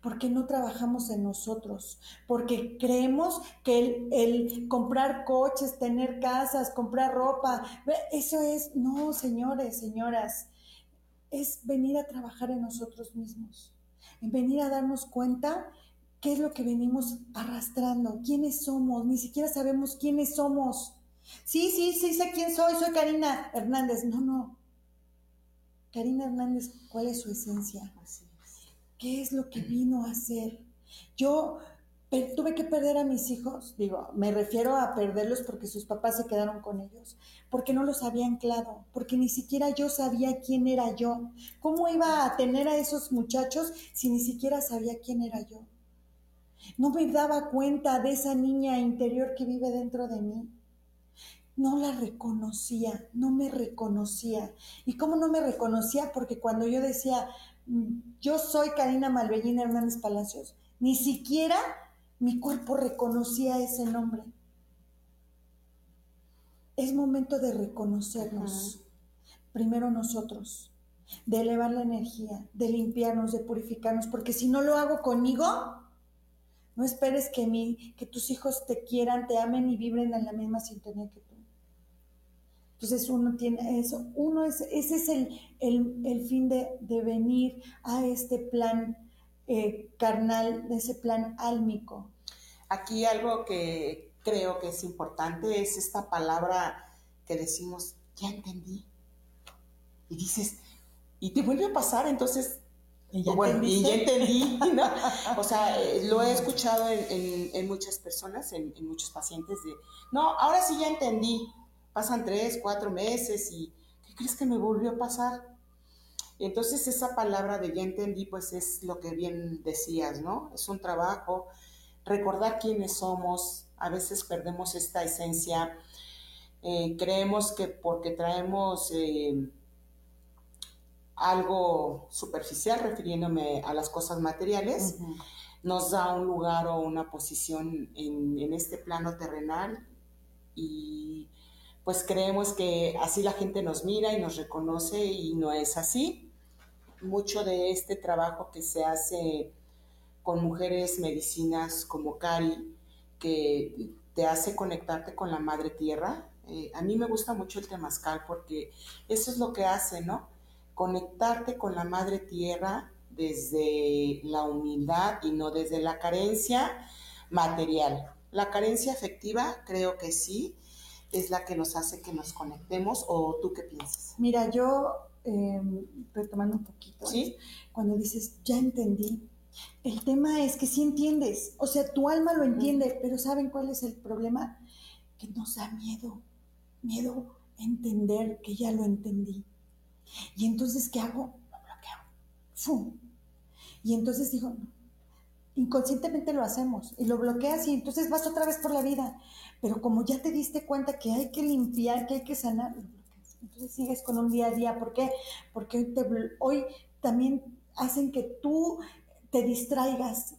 Porque no trabajamos en nosotros, porque creemos que el, el, comprar coches, tener casas, comprar ropa, eso es, no, señores, señoras, es venir a trabajar en nosotros mismos, en venir a darnos cuenta qué es lo que venimos arrastrando, quiénes somos, ni siquiera sabemos quiénes somos. Sí, sí, sí, sé quién soy, soy Karina Hernández. No, no. Karina Hernández, ¿cuál es su esencia? ¿Qué es lo que vino a hacer? Yo tuve que perder a mis hijos, digo, me refiero a perderlos porque sus papás se quedaron con ellos, porque no los había anclado, porque ni siquiera yo sabía quién era yo. ¿Cómo iba a tener a esos muchachos si ni siquiera sabía quién era yo? No me daba cuenta de esa niña interior que vive dentro de mí. No la reconocía, no me reconocía. ¿Y cómo no me reconocía? Porque cuando yo decía, mm, yo soy Karina Malvellín Hernández Palacios, ni siquiera mi cuerpo reconocía ese nombre. Es momento de reconocernos, primero nosotros, de elevar la energía, de limpiarnos, de purificarnos, porque si no lo hago conmigo, no esperes que, mi, que tus hijos te quieran, te amen y vibren en la misma sintonía que tú. Entonces uno tiene eso, uno es, ese es el, fin de, de venir a este plan eh, carnal, de ese plan álmico. Aquí algo que creo que es importante es esta palabra que decimos, ya entendí. Y dices, y te vuelve a pasar, entonces, y ya, bueno, y ya entendí, ¿no? O sea, eh, lo he escuchado en, muchas personas, en, muchos pacientes de, no, ahora sí ya entendí. Pasan tres, cuatro meses y, ¿qué crees que me volvió a pasar? Entonces esa palabra de ya entendí, pues es lo que bien decías, ¿no? Es un trabajo, recordar quiénes somos, a veces perdemos esta esencia, eh, creemos que porque traemos eh, algo superficial, refiriéndome a las cosas materiales, nos da un lugar o una posición en, en este plano terrenal y pues creemos que así la gente nos mira y nos reconoce y no es así mucho de este trabajo que se hace con mujeres medicinas como Cari, que te hace conectarte con la madre tierra. Eh, a mí me gusta mucho el temazcal porque eso es lo que hace, ¿no? Conectarte con la madre tierra desde la humildad y no desde la carencia material. La carencia afectiva creo que sí es la que nos hace que nos conectemos o tú qué piensas. Mira, yo Em, retomando un poquito, ¿Sí? cuando dices, ya entendí, el tema es que sí entiendes, o sea, tu alma lo entiende, pero ¿saben cuál es el problema? Que nos da miedo, miedo entender que ya lo entendí. Y entonces, ¿qué hago? Lo bloqueo. ¡Fum! Y entonces digo, inconscientemente lo hacemos y lo bloqueas y entonces vas otra vez por la vida. Pero como ya te diste cuenta que hay que limpiar, que hay que sanar, entonces sigues con un día a día. ¿Por qué? Porque hoy, también hacen que tú te distraigas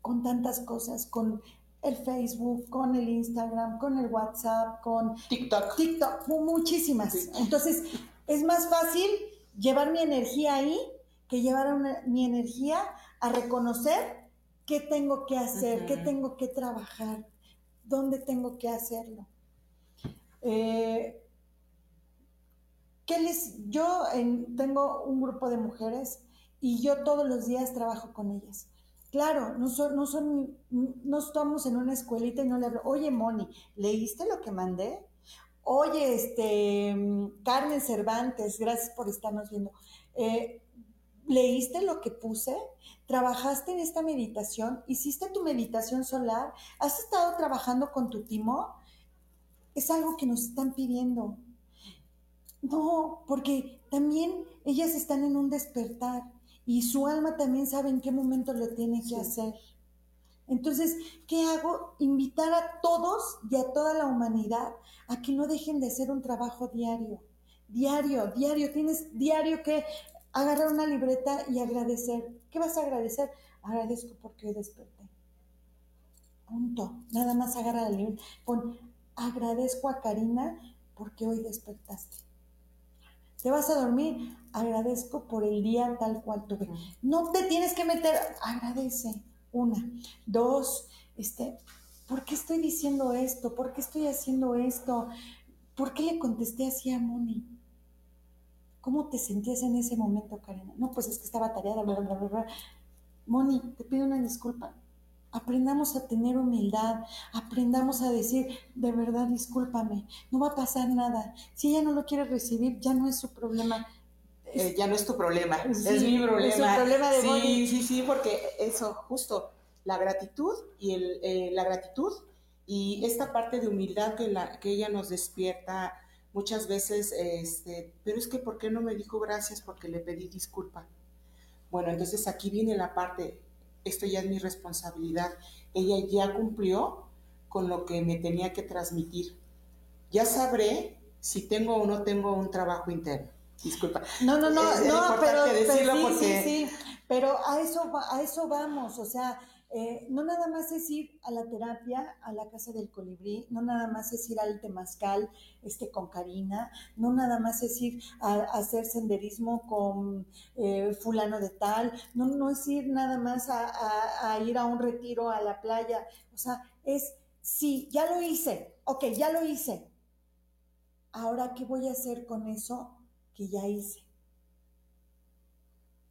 con tantas cosas, con el Facebook, con el Instagram, con el WhatsApp, con TikTok. TikTok, muchísimas. Entonces, es más fácil llevar mi energía ahí que llevar mi energía a reconocer qué tengo que hacer, qué tengo que trabajar, dónde tengo que hacerlo. Eh, les, yo tengo un grupo de mujeres y yo todos los días trabajo con ellas. Claro, no, son, no, son, no estamos en una escuelita y no le hablo, oye Moni, ¿leíste lo que mandé? Oye, este, Carmen Cervantes, gracias por estarnos viendo. Eh, ¿Leíste lo que puse? ¿Trabajaste en esta meditación? ¿Hiciste tu meditación solar? ¿Has estado trabajando con tu timo? Es algo que nos están pidiendo. No, porque también ellas están en un despertar y su alma también sabe en qué momento lo tiene que hacer. Entonces, ¿qué hago? Invitar a todos y a toda la humanidad a que no dejen de hacer un trabajo diario. Diario, diario. Tienes diario que agarrar una libreta y agradecer. ¿Qué vas a agradecer? Agradezco porque hoy desperté. Punto. Nada más agarra la libreta. Pon, agradezco a Karina porque hoy despertaste. Te vas a dormir, agradezco por el día tal cual tuve. No te tienes que meter, agradece. Una. Dos, este, ¿por qué estoy diciendo esto? ¿Por qué estoy haciendo esto? ¿Por qué le contesté así a Moni? ¿Cómo te sentías en ese momento, Karen? No, pues es que estaba tareada, bla, bla, bla, bla. Moni, te pido una disculpa. Aprendamos a tener humildad, aprendamos a decir, de verdad, discúlpame, no va a pasar nada. Si ella no lo quiere recibir, ya no es su problema. Eh, ya no es tu problema, es mi problema. Es problema de Sí, sí, sí, porque eso, justo, la gratitud y el, eh, la gratitud y esta parte de humildad que, la, que ella nos despierta muchas veces, este, pero es que ¿por qué no me dijo gracias porque le pedí disculpa? Bueno, entonces aquí viene la parte, esto ya es mi responsabilidad. Ella ya cumplió con lo que me tenía que transmitir. Ya sabré si tengo o no tengo un trabajo interno. Disculpa. No, no, no, no, pero, sí, sí, sí, pero a eso, a eso vamos, o sea, eh, no nada más es ir a la terapia, a la casa del colibrí, no nada más es ir al temazcal este, con Karina, no nada más es ir a, hacer senderismo con eh, fulano de tal, no, no es ir nada más a, a ir a un retiro a la playa, o sea, es, sí, ya lo hice, ok, ya lo hice, ahora, ¿qué voy a hacer con eso que ya hice?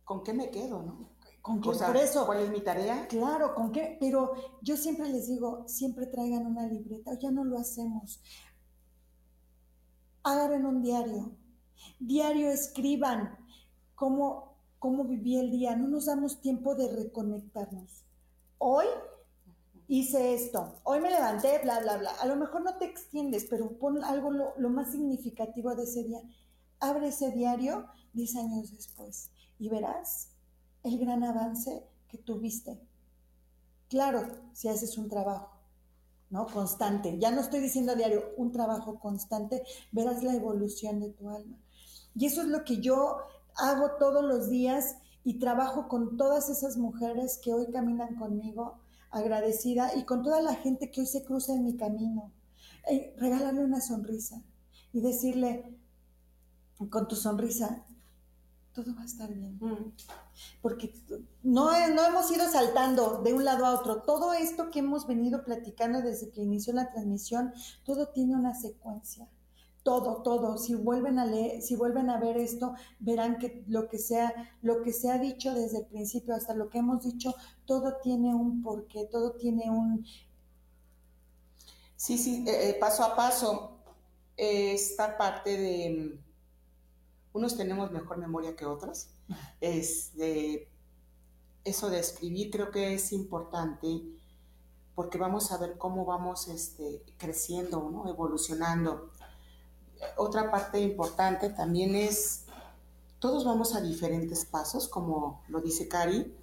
¿Con qué me quedo, no? ¿Con qué? Por eso. ¿Cuál es mi tarea? Claro, ¿con qué? Pero yo siempre les digo, siempre traigan una libreta, ya no lo hacemos. Agarren un diario. Diario escriban cómo, cómo viví el día. No nos damos tiempo de reconectarnos. Hoy hice esto, hoy me levanté, bla, bla, bla. A lo mejor no te extiendes, pero pon algo lo, lo más significativo de ese día. Abre ese diario 10 años después y verás el gran avance que tuviste. Claro, si haces un trabajo, ¿no? Constante. Ya no estoy diciendo a diario, un trabajo constante, verás la evolución de tu alma. Y eso es lo que yo hago todos los días y trabajo con todas esas mujeres que hoy caminan conmigo, agradecida, y con toda la gente que hoy se cruza en mi camino. Eh, regalarle una sonrisa y decirle, con tu sonrisa, todo va a estar bien. Mm. Porque no, no hemos ido saltando de un lado a otro. Todo esto que hemos venido platicando desde que inició la transmisión, todo tiene una secuencia. Todo, todo. Si vuelven a leer, si vuelven a ver esto, verán que lo que sea, lo que se ha dicho desde el principio hasta lo que hemos dicho, todo tiene un porqué, todo tiene un. Sí, sí, eh, eh, paso a paso. esta parte de unos tenemos mejor memoria que otros. Este, eso de escribir creo que es importante porque vamos a ver cómo vamos este, creciendo, ¿no? evolucionando. Otra parte importante también es, todos vamos a diferentes pasos, como lo dice Cari,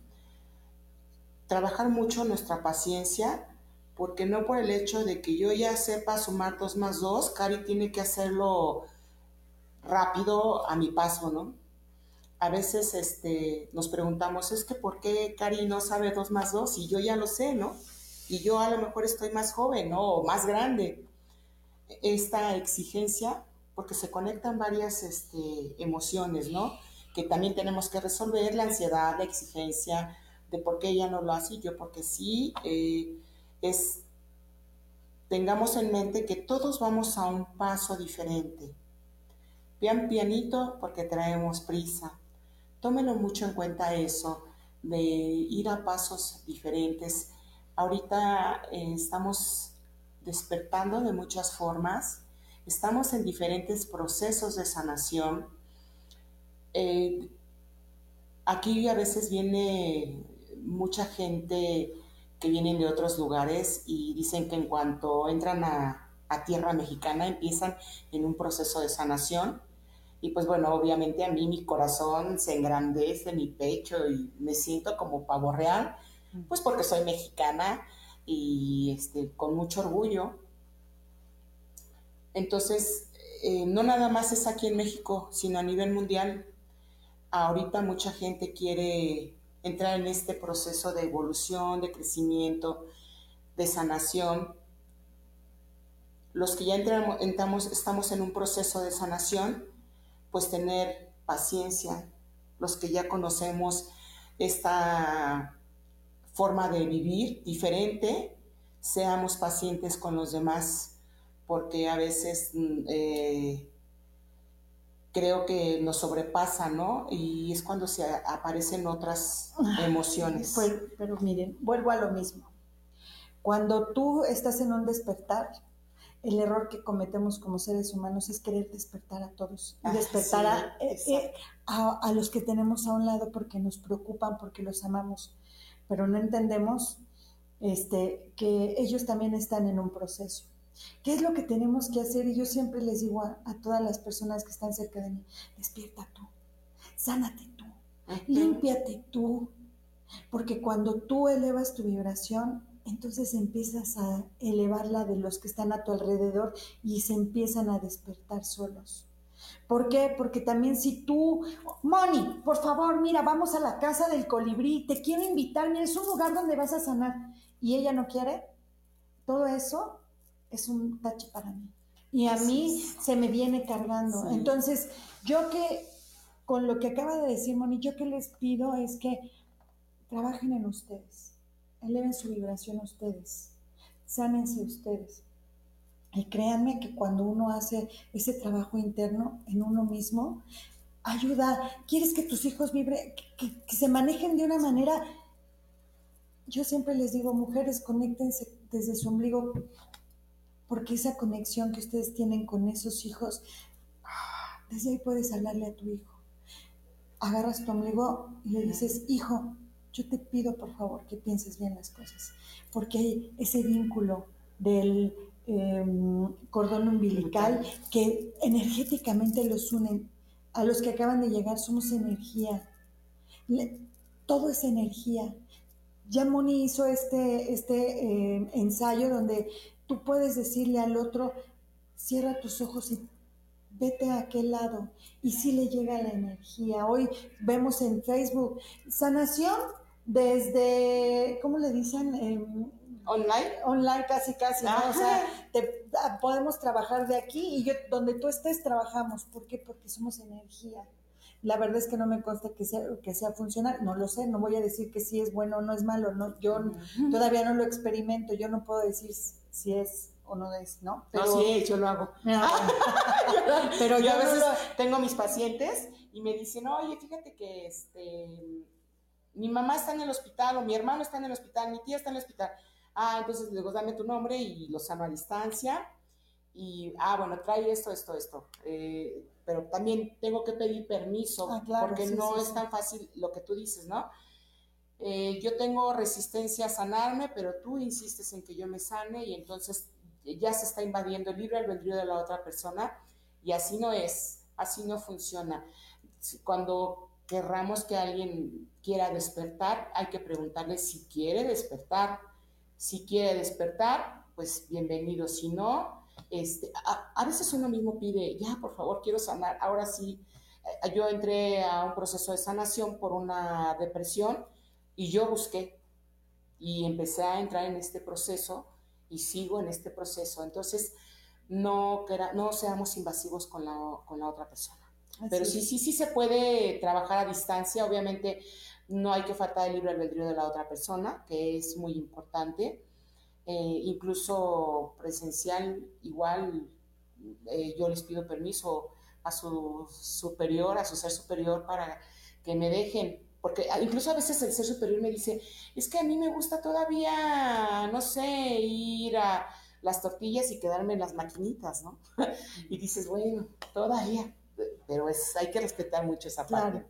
trabajar mucho nuestra paciencia, porque no por el hecho de que yo ya sepa sumar dos más dos, Cari tiene que hacerlo rápido a mi paso, ¿no? A veces este, nos preguntamos, es que ¿por qué Cari no sabe dos más dos? Y yo ya lo sé, ¿no? Y yo a lo mejor estoy más joven, ¿no? O más grande. Esta exigencia, porque se conectan varias este, emociones, ¿no? Que también tenemos que resolver, la ansiedad, la exigencia, de por qué ella no lo hace y yo porque sí, eh, es, tengamos en mente que todos vamos a un paso diferente Pian pianito porque traemos prisa. Tómenlo mucho en cuenta eso, de ir a pasos diferentes. Ahorita eh, estamos despertando de muchas formas, estamos en diferentes procesos de sanación. Eh, aquí a veces viene mucha gente que vienen de otros lugares y dicen que en cuanto entran a tierra mexicana empiezan en un proceso de sanación y pues bueno, obviamente a mí mi corazón se engrandece, mi pecho y me siento como pavo real, pues porque soy mexicana y este, con mucho orgullo. Entonces, eh, no nada más es aquí en México, sino a nivel mundial. Ahorita mucha gente quiere entrar en este proceso de evolución, de crecimiento, de sanación. Los que ya entramos, estamos en un proceso de sanación, pues tener paciencia, los que ya conocemos esta forma de vivir diferente, seamos pacientes con los demás, porque a veces mm, eh, creo que nos sobrepasa, ¿no? Y es cuando se aparecen otras emociones. Pues, pero miren, vuelvo a lo mismo. Cuando tú estás en un despertar, el error que cometemos como seres humanos es querer despertar a todos y ah, despertar eh, eh, a, a, los que tenemos a un lado porque nos preocupan, porque los amamos, pero no entendemos este, que ellos también están en un proceso. ¿Qué es lo que tenemos que hacer? Y yo siempre les digo a, todas las personas que están cerca de mí, despierta tú, sánate tú, límpiate tú, porque cuando tú elevas tu vibración, entonces empiezas a elevarla de los que están a tu alrededor y se empiezan a despertar solos. ¿Por qué? Porque también si tú, Moni, por favor, mira, vamos a la casa del colibrí, te quiero invitar, mira, es un lugar donde vas a sanar y ella no quiere, todo eso es un tache para mí. Y a mí se me viene cargando. Entonces, yo que, con lo que acaba de decir Moni, yo que les pido es que trabajen en ustedes, eleven su vibración ustedes, sánense ustedes. Y créanme que cuando uno hace ese trabajo interno en uno mismo, ayuda. ¿Quieres que tus hijos vibren, que, que se manejen de una manera? Yo siempre les digo, mujeres, conéctense desde su ombligo, porque esa conexión que ustedes tienen con esos hijos, desde ahí puedes hablarle a tu hijo. Agarras tu ombligo y le dices, hijo, yo te pido por favor que pienses bien las cosas, porque hay ese vínculo del em, cordón umbilical que energéticamente los unen. A los que acaban de llegar somos energía. todo es energía. Ya Moni hizo este, este em, ensayo donde tú puedes decirle al otro, cierra tus ojos y vete a aquel lado. Y si le llega la energía. Hoy vemos en Facebook, sanación desde, ¿cómo le dicen? Em, online. Online casi, casi, ¿no? O sea, ah, podemos trabajar de aquí y yo, donde tú estés, trabajamos. ¿Por qué? Porque somos energía. La verdad es que no me consta que sea, que sea funcional, no lo sé, no voy a decir que sí es bueno o no es malo, no, yo todavía no lo experimento, yo no puedo decir si es o no es, ¿no? Pero, no, sí, yo lo hago. Pero yo, a veces tengo mis pacientes y me dicen, oye, fíjate que este mi mamá está en el hospital o mi hermano está en el hospital, mi tía está en el hospital. Ah, entonces luego dame tu nombre y lo sano a distancia. Y, ah, bueno, trae esto, esto, esto. Eh, pero también tengo que pedir permiso ah, porque no es tan fácil lo que tú dices, ¿no? Eh, yo tengo resistencia a sanarme, pero tú insistes en que yo me sane y entonces ya se está invadiendo el libre albedrío de la otra persona y así no es, así no funciona. Cuando querramos que alguien quiera despertar, hay que preguntarle si quiere despertar. Si quiere despertar, pues bienvenido. Si no, este, a, veces uno mismo pide, ya, por favor, quiero sanar. Ahora sí, eh, yo entré a un proceso de sanación por una depresión y yo busqué y empecé a entrar en este proceso y sigo en este proceso. Entonces, no, seamos invasivos con la otra persona. Pero sí, sí, sí se puede trabajar a distancia. Obviamente no hay que faltar el libre albedrío de la otra persona, que es muy importante. Eh, incluso presencial, igual eh, yo les pido permiso a su superior, a su ser superior, para que me dejen. Porque incluso a veces el ser superior me dice, es que a mí me gusta todavía, no sé, ir a las tortillas y quedarme en las maquinitas, ¿no? y dices, bueno, todavía pero es, hay que respetar mucho esa parte.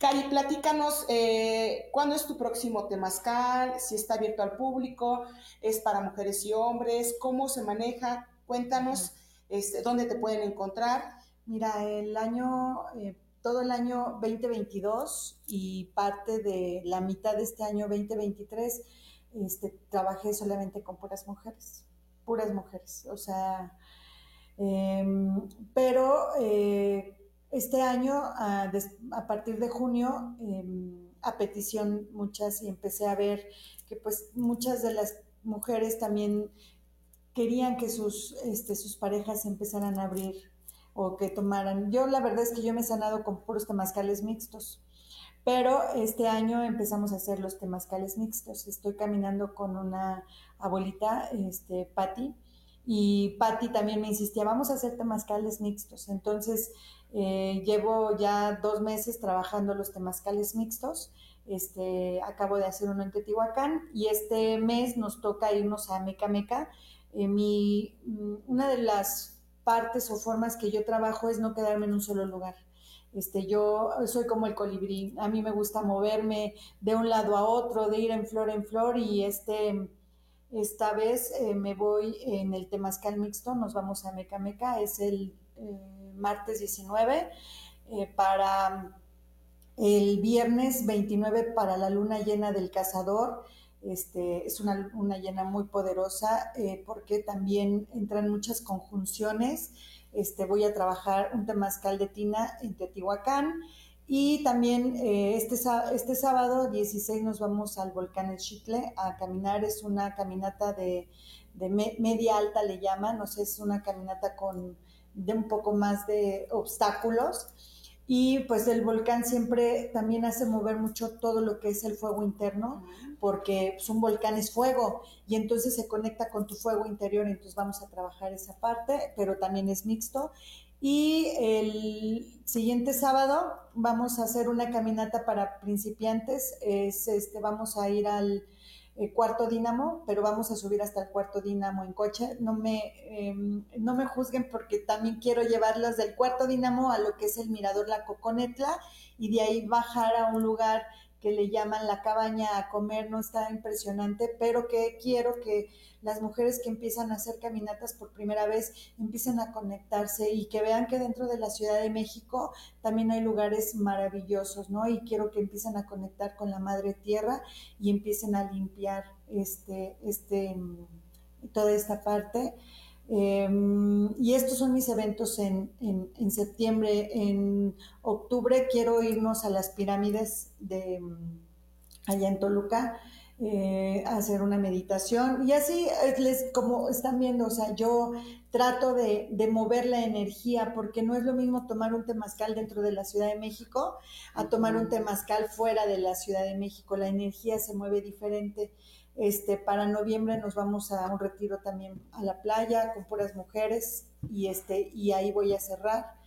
Cari, platícanos, eh, ¿cuándo es tu próximo temazcal? Si está abierto al público, es para mujeres y hombres, ¿cómo se maneja? Cuéntanos, este, ¿dónde te pueden encontrar? Mira, el año, eh, todo el año 2022 y parte de la mitad de este año 2023, este, trabajé solamente con puras mujeres, puras mujeres, o sea, Em, pero eh, este año, a, partir de junio, em, a petición muchas, y empecé a ver que pues muchas de las mujeres también querían que sus, este, sus parejas empezaran a abrir o que tomaran. Yo la verdad es que yo me he sanado con puros temazcales mixtos, pero este año empezamos a hacer los temazcales mixtos. Estoy caminando con una abuelita, este, Patti, y Patti también me insistía, vamos a hacer temazcales mixtos. Entonces, eh, llevo ya dos meses trabajando los temazcales mixtos. Este, acabo de hacer uno en Teotihuacán y este mes nos toca irnos a Meca Meca. Eh, mi, mm, una de las partes o formas que yo trabajo es no quedarme en un solo lugar. Este, yo soy como el colibrí, a mí me gusta moverme de un lado a otro, de ir en flor en flor y este, esta vez eh, me voy en el Temazcal Mixto, nos vamos a Meca Meca, es el eh, martes 19 eh, para el viernes 29 para la luna llena del cazador. Este, es una luna llena muy poderosa porque también entran muchas conjunciones. Este, voy a trabajar un temazcal de tina en Teotihuacán y también eh, este, este sábado 16 nos vamos al volcán El Chitle a caminar. Es una caminata de, media alta, le llaman. No sé, es una caminata con de un poco más de obstáculos. Y pues el volcán siempre también hace mover mucho todo lo que es el fuego interno, porque pues, un volcán es fuego y entonces se conecta con tu fuego interior, entonces vamos a trabajar esa parte, pero también es mixto. Y el siguiente sábado vamos a hacer una caminata para principiantes. Es, este, vamos a ir al eh, cuarto dínamo, pero vamos a subir hasta el cuarto dínamo en coche. No me, em, no me juzguen porque también quiero llevarlas del cuarto dínamo a lo que es el mirador La Coconetla y de ahí bajar a un lugar que le llaman la cabaña a comer, no está impresionante, pero que quiero que las mujeres que empiezan a hacer caminatas por primera vez empiecen a conectarse y que vean que dentro de la Ciudad de México también hay lugares maravillosos, ¿no? Y quiero que empiecen a conectar con la Madre Tierra y empiecen a limpiar este, este, toda esta parte. Em, y estos son mis eventos en, en, septiembre. En octubre quiero irnos a las pirámides de allá en Toluca. Eh, hacer una meditación. Y así les como están viendo, o sea, yo trato de, de, mover la energía porque no es lo mismo tomar un temazcal dentro de la Ciudad de México a tomar un temazcal fuera de la Ciudad de México, la energía se mueve diferente. Este, para noviembre nos vamos a un retiro también a la playa con puras mujeres y, este, y ahí voy a cerrar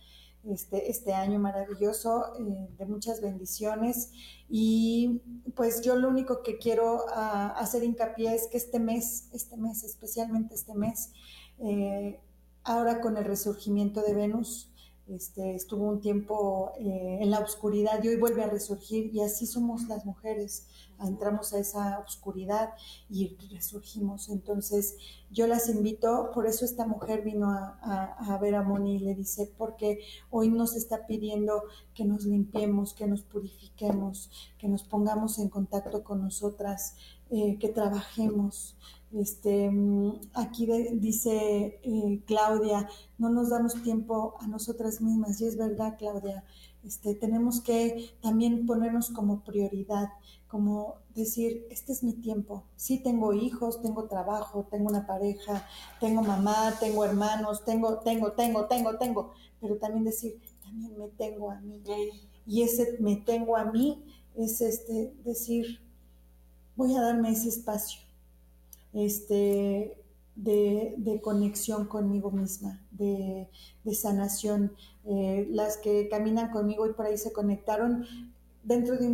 este, este año maravilloso eh, de muchas bendiciones. Y pues yo lo único que quiero ah, hacer hincapié es que este mes, este mes, especialmente este mes, eh, ahora con el resurgimiento de Venus, este, estuvo un tiempo eh, en la oscuridad y hoy vuelve a resurgir y así somos las mujeres, entramos a esa oscuridad y resurgimos. Entonces yo las invito, por eso esta mujer vino a, ver a Moni y le dice, porque hoy nos está pidiendo que nos limpiemos, que nos purifiquemos, que nos pongamos en contacto con nosotras, eh, que trabajemos, este, mm, aquí dice eh, Claudia, no nos damos tiempo a nosotras mismas, y es verdad, Claudia, este, tenemos que también ponernos como prioridad, como decir, este es mi tiempo. Sí tengo hijos, tengo trabajo, tengo una pareja, tengo mamá, tengo hermanos, tengo, tengo, tengo, tengo, tengo, pero también decir, también me tengo a mí. Y ese me tengo a mí es este, decir, voy a darme ese espacio este, de, conexión conmigo misma, de, sanación. Eh, las que caminan conmigo y por ahí se conectaron, dentro de,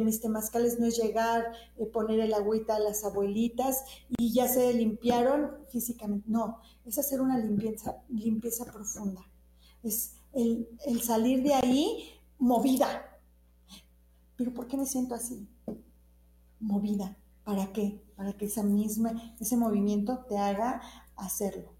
mis temazcales no es llegar, eh, poner el agüita a las abuelitas y ya se limpiaron físicamente, no, es hacer una limpieza, limpieza profunda, es el, el salir de ahí movida. Pero ¿por qué me siento así? Movida. ¿Para qué? para que esa misma, ese movimiento te haga hacerlo.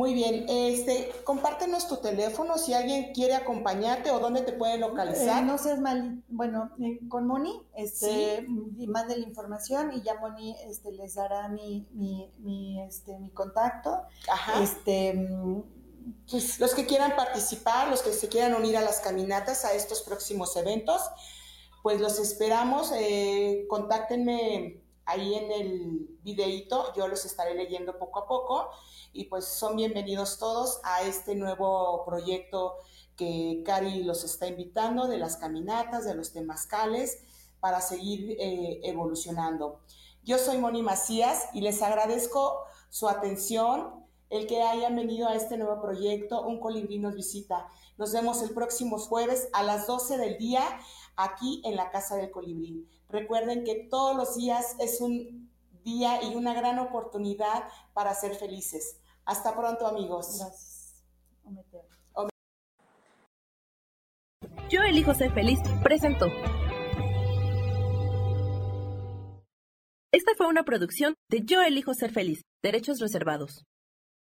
Muy bien, este, compártenos tu teléfono si alguien quiere acompañarte o dónde te puede localizar. Eh, no seas mal, bueno, eh, con Moni, este, y mande la información y ya Moni este, les dará mi, mi, mi, este, mi contacto. Ajá. Este, pues, los que quieran participar, los que se quieran unir a las caminatas, a estos próximos eventos, pues los esperamos. Eh, contáctenme ahí en el videíto, yo los estaré leyendo poco a poco y pues son bienvenidos todos a este nuevo proyecto que Cari los está invitando de las caminatas, de los temazcales, para seguir eh, evolucionando. Yo soy Moni Macías y les agradezco su atención, el que hayan venido a este nuevo proyecto. Un colibrí nos visita. Nos vemos el próximo jueves a las 12 del día aquí en la Casa del Colibrí. Recuerden que todos los días es un día y una gran oportunidad para ser felices. Hasta pronto amigos. Yo elijo ser feliz presentó. Esta fue una producción de Yo elijo ser feliz, derechos reservados.